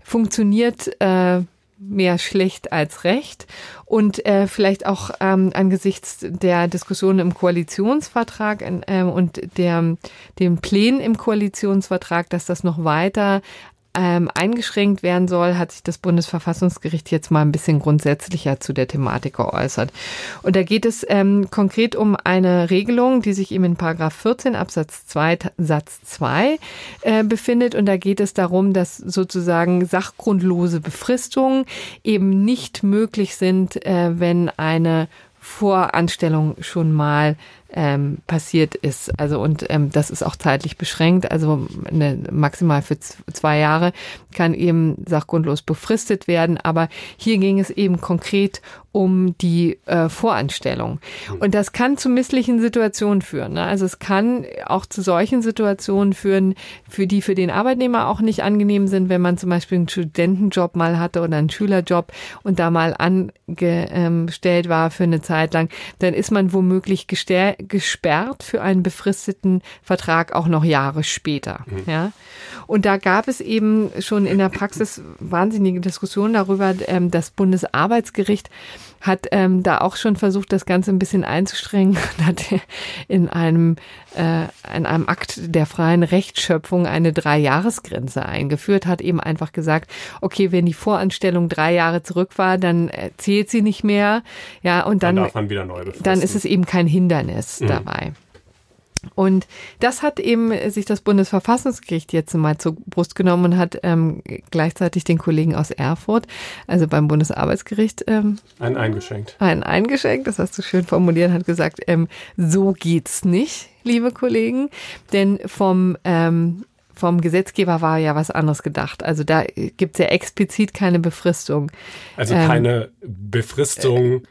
funktioniert äh, mehr schlecht als recht. Und äh, vielleicht auch ähm, angesichts der Diskussion im Koalitionsvertrag äh, und der, dem Plänen im Koalitionsvertrag, dass das noch weiter ähm, eingeschränkt werden soll, hat sich das Bundesverfassungsgericht jetzt mal ein bisschen grundsätzlicher zu der Thematik geäußert. Und da geht es ähm, konkret um eine Regelung, die sich eben in Paragraph 14 Absatz 2 Satz 2 äh, befindet. Und da geht es darum, dass sozusagen sachgrundlose Befristungen eben nicht möglich sind, äh, wenn eine Voranstellung schon mal ähm, passiert ist. Also und ähm, das ist auch zeitlich beschränkt. Also eine, maximal für zwei Jahre kann eben sachgrundlos befristet werden. Aber hier ging es eben konkret um die äh, Voranstellung. Und das kann zu misslichen Situationen führen. Ne? Also es kann auch zu solchen Situationen führen, für die für den Arbeitnehmer auch nicht angenehm sind, wenn man zum Beispiel einen Studentenjob mal hatte oder einen Schülerjob und da mal angestellt war für eine Zeit lang, dann ist man womöglich gesperrt für einen befristeten Vertrag auch noch Jahre später. Mhm. Ja? Und da gab es eben schon in der Praxis wahnsinnige Diskussionen darüber. Ähm, das Bundesarbeitsgericht hat ähm, da auch schon versucht, das Ganze ein bisschen einzustrengen und hat in einem, äh, in einem Akt der freien Rechtsschöpfung eine Drei-Jahres-Grenze eingeführt, hat eben einfach gesagt, okay, wenn die Voranstellung drei Jahre zurück war, dann äh, zählt sie nicht mehr. Ja, und dann, dann, dann ist es eben kein Hindernis mhm. dabei. Und das hat eben sich das Bundesverfassungsgericht jetzt mal zur Brust genommen und hat ähm, gleichzeitig den Kollegen aus Erfurt, also beim Bundesarbeitsgericht, ähm, einen eingeschenkt. Einen eingeschenkt, das hast du schön formuliert, hat gesagt, ähm, so geht's nicht, liebe Kollegen, denn vom ähm, vom Gesetzgeber war ja was anderes gedacht. Also da gibt's ja explizit keine Befristung. Also keine Befristung äh,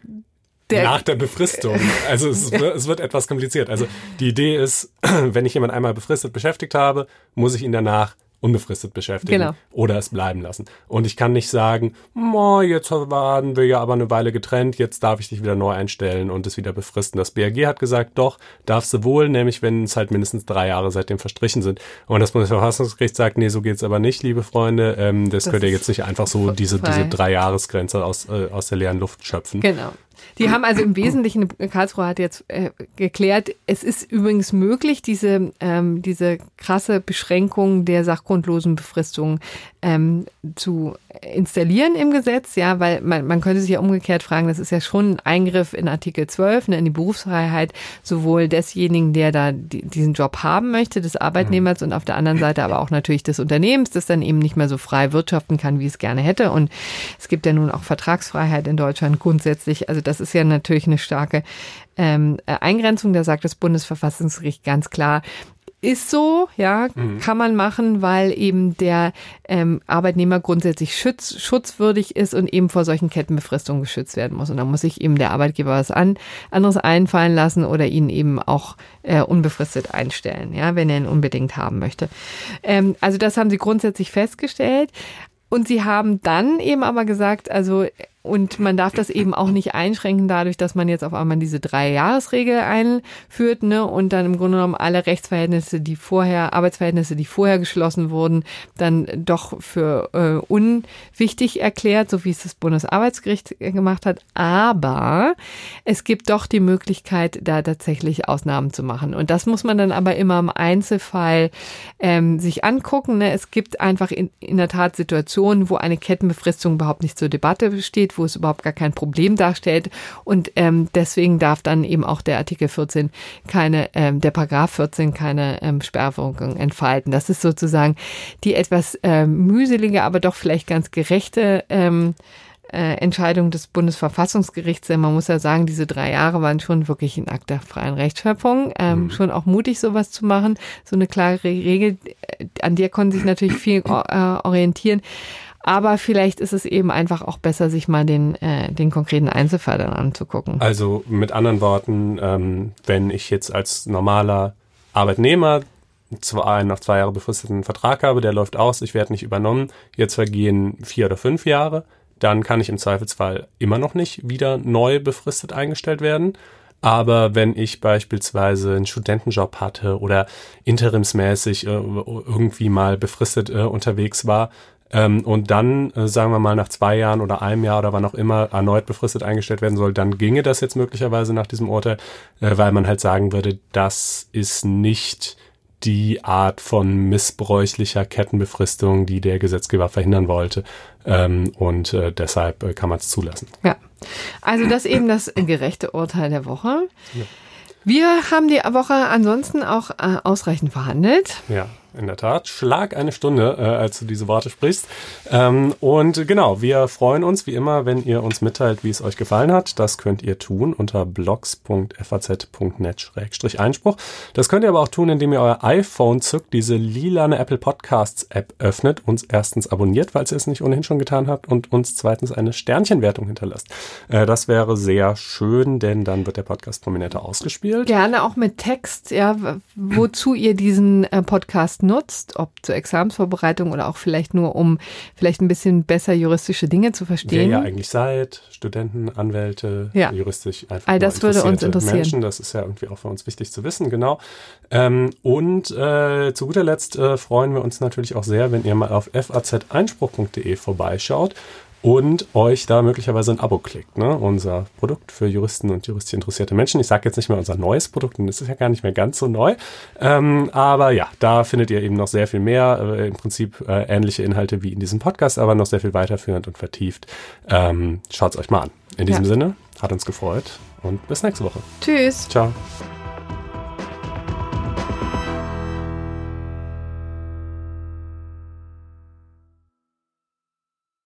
der, nach der Befristung. Also es, ja. es, wird etwas kompliziert. Also die Idee ist, wenn ich jemanden einmal befristet beschäftigt habe, muss ich ihn danach unbefristet beschäftigen genau. oder es bleiben lassen. Und ich kann nicht sagen, jetzt waren wir ja aber eine Weile getrennt, jetzt darf ich dich wieder neu einstellen und es wieder befristen. Das BRG hat gesagt, doch, darfst du wohl, nämlich wenn es halt mindestens drei Jahre seitdem verstrichen sind. Und das Bundesverfassungsgericht sagt, nee, so geht's aber nicht, liebe Freunde. Ähm, das, das könnt ihr jetzt nicht einfach so diese, diese drei Jahresgrenze aus, äh, aus der leeren Luft schöpfen. Genau. Die haben also im Wesentlichen, Karlsruhe hat jetzt äh, geklärt, es ist übrigens möglich, diese, ähm, diese krasse Beschränkung der sachgrundlosen Befristung ähm, zu installieren im Gesetz, ja, weil man, man könnte sich ja umgekehrt fragen, das ist ja schon ein Eingriff in Artikel 12, ne, in die Berufsfreiheit sowohl desjenigen, der da die, diesen Job haben möchte, des Arbeitnehmers und auf der anderen Seite aber auch natürlich des Unternehmens, das dann eben nicht mehr so frei wirtschaften kann, wie es gerne hätte. Und es gibt ja nun auch Vertragsfreiheit in Deutschland grundsätzlich. Also das ist ja natürlich eine starke ähm, Eingrenzung. Da sagt das Bundesverfassungsgericht ganz klar, ist so, ja, mhm. kann man machen, weil eben der ähm, Arbeitnehmer grundsätzlich schütz, schutzwürdig ist und eben vor solchen Kettenbefristungen geschützt werden muss. Und da muss sich eben der Arbeitgeber was an, anderes einfallen lassen oder ihn eben auch äh, unbefristet einstellen, ja, wenn er ihn unbedingt haben möchte. Ähm, also das haben sie grundsätzlich festgestellt. Und sie haben dann eben aber gesagt, also und man darf das eben auch nicht einschränken dadurch, dass man jetzt auf einmal diese Drei-Jahres-Regel einführt, ne, und dann im Grunde genommen alle Rechtsverhältnisse, die vorher, Arbeitsverhältnisse, die vorher geschlossen wurden, dann doch für äh, unwichtig erklärt, so wie es das Bundesarbeitsgericht gemacht hat. Aber es gibt doch die Möglichkeit, da tatsächlich Ausnahmen zu machen. Und das muss man dann aber immer im Einzelfall ähm, sich angucken. Ne? Es gibt einfach in, in der Tat Situationen, wo eine Kettenbefristung überhaupt nicht zur Debatte steht, wo es überhaupt gar kein Problem darstellt. Und ähm, deswegen darf dann eben auch der Artikel 14 keine, ähm, der Paragraph 14 keine ähm, Sperrwirkung entfalten. Das ist sozusagen die etwas ähm, mühselige, aber doch vielleicht ganz gerechte ähm, äh, Entscheidung des Bundesverfassungsgerichts. Denn man muss ja sagen, diese drei Jahre waren schon wirklich ein Akt der freien Rechtschöpfung. Ähm, mhm. Schon auch mutig, sowas zu machen. So eine klare Regel, äh, an der konnten sich natürlich viel äh, orientieren. Aber vielleicht ist es eben einfach auch besser, sich mal den, äh, den konkreten Einzelfall dann anzugucken. Also mit anderen Worten, ähm, wenn ich jetzt als normaler Arbeitnehmer zwei, nach zwei Jahre befristeten Vertrag habe, der läuft aus, ich werde nicht übernommen, jetzt vergehen vier oder fünf Jahre, dann kann ich im Zweifelsfall immer noch nicht wieder neu befristet eingestellt werden. Aber wenn ich beispielsweise einen Studentenjob hatte oder interimsmäßig äh, irgendwie mal befristet äh, unterwegs war, ähm, und dann, äh, sagen wir mal, nach zwei Jahren oder einem Jahr oder wann auch immer erneut befristet eingestellt werden soll, dann ginge das jetzt möglicherweise nach diesem Urteil, äh, weil man halt sagen würde, das ist nicht die Art von missbräuchlicher Kettenbefristung, die der Gesetzgeber verhindern wollte. Ähm, und äh, deshalb äh, kann man es zulassen. Ja, also das eben das gerechte Urteil der Woche. Ja. Wir haben die Woche ansonsten auch äh, ausreichend verhandelt. Ja in der Tat. Schlag eine Stunde, äh, als du diese Worte sprichst. Ähm, und genau, wir freuen uns wie immer, wenn ihr uns mitteilt, wie es euch gefallen hat. Das könnt ihr tun unter blogs.faz.net-einspruch. Das könnt ihr aber auch tun, indem ihr euer iPhone zückt, diese lilane Apple Podcasts App öffnet, uns erstens abonniert, falls ihr es nicht ohnehin schon getan habt, und uns zweitens eine Sternchenwertung hinterlasst. Äh, das wäre sehr schön, denn dann wird der Podcast prominenter ausgespielt. Gerne auch mit Text, ja, wozu ihr diesen äh, Podcast nutzt, ob zur Examensvorbereitung oder auch vielleicht nur, um vielleicht ein bisschen besser juristische Dinge zu verstehen. Wer ihr eigentlich seid, Studenten, Anwälte, ja. juristisch einfach. All das würde uns interessieren. Menschen, das ist ja irgendwie auch für uns wichtig zu wissen, genau. Ähm, und äh, zu guter Letzt äh, freuen wir uns natürlich auch sehr, wenn ihr mal auf faz-einspruch.de vorbeischaut und euch da möglicherweise ein Abo klickt. Ne? Unser Produkt für Juristen und juristisch interessierte Menschen. Ich sage jetzt nicht mehr unser neues Produkt, denn das ist ja gar nicht mehr ganz so neu. Ähm, aber ja, da findet ihr eben noch sehr viel mehr. Äh, Im Prinzip äh, ähnliche Inhalte wie in diesem Podcast, aber noch sehr viel weiterführend und vertieft. Ähm, Schaut es euch mal an. In diesem ja. Sinne, hat uns gefreut und bis nächste Woche. Tschüss. Ciao.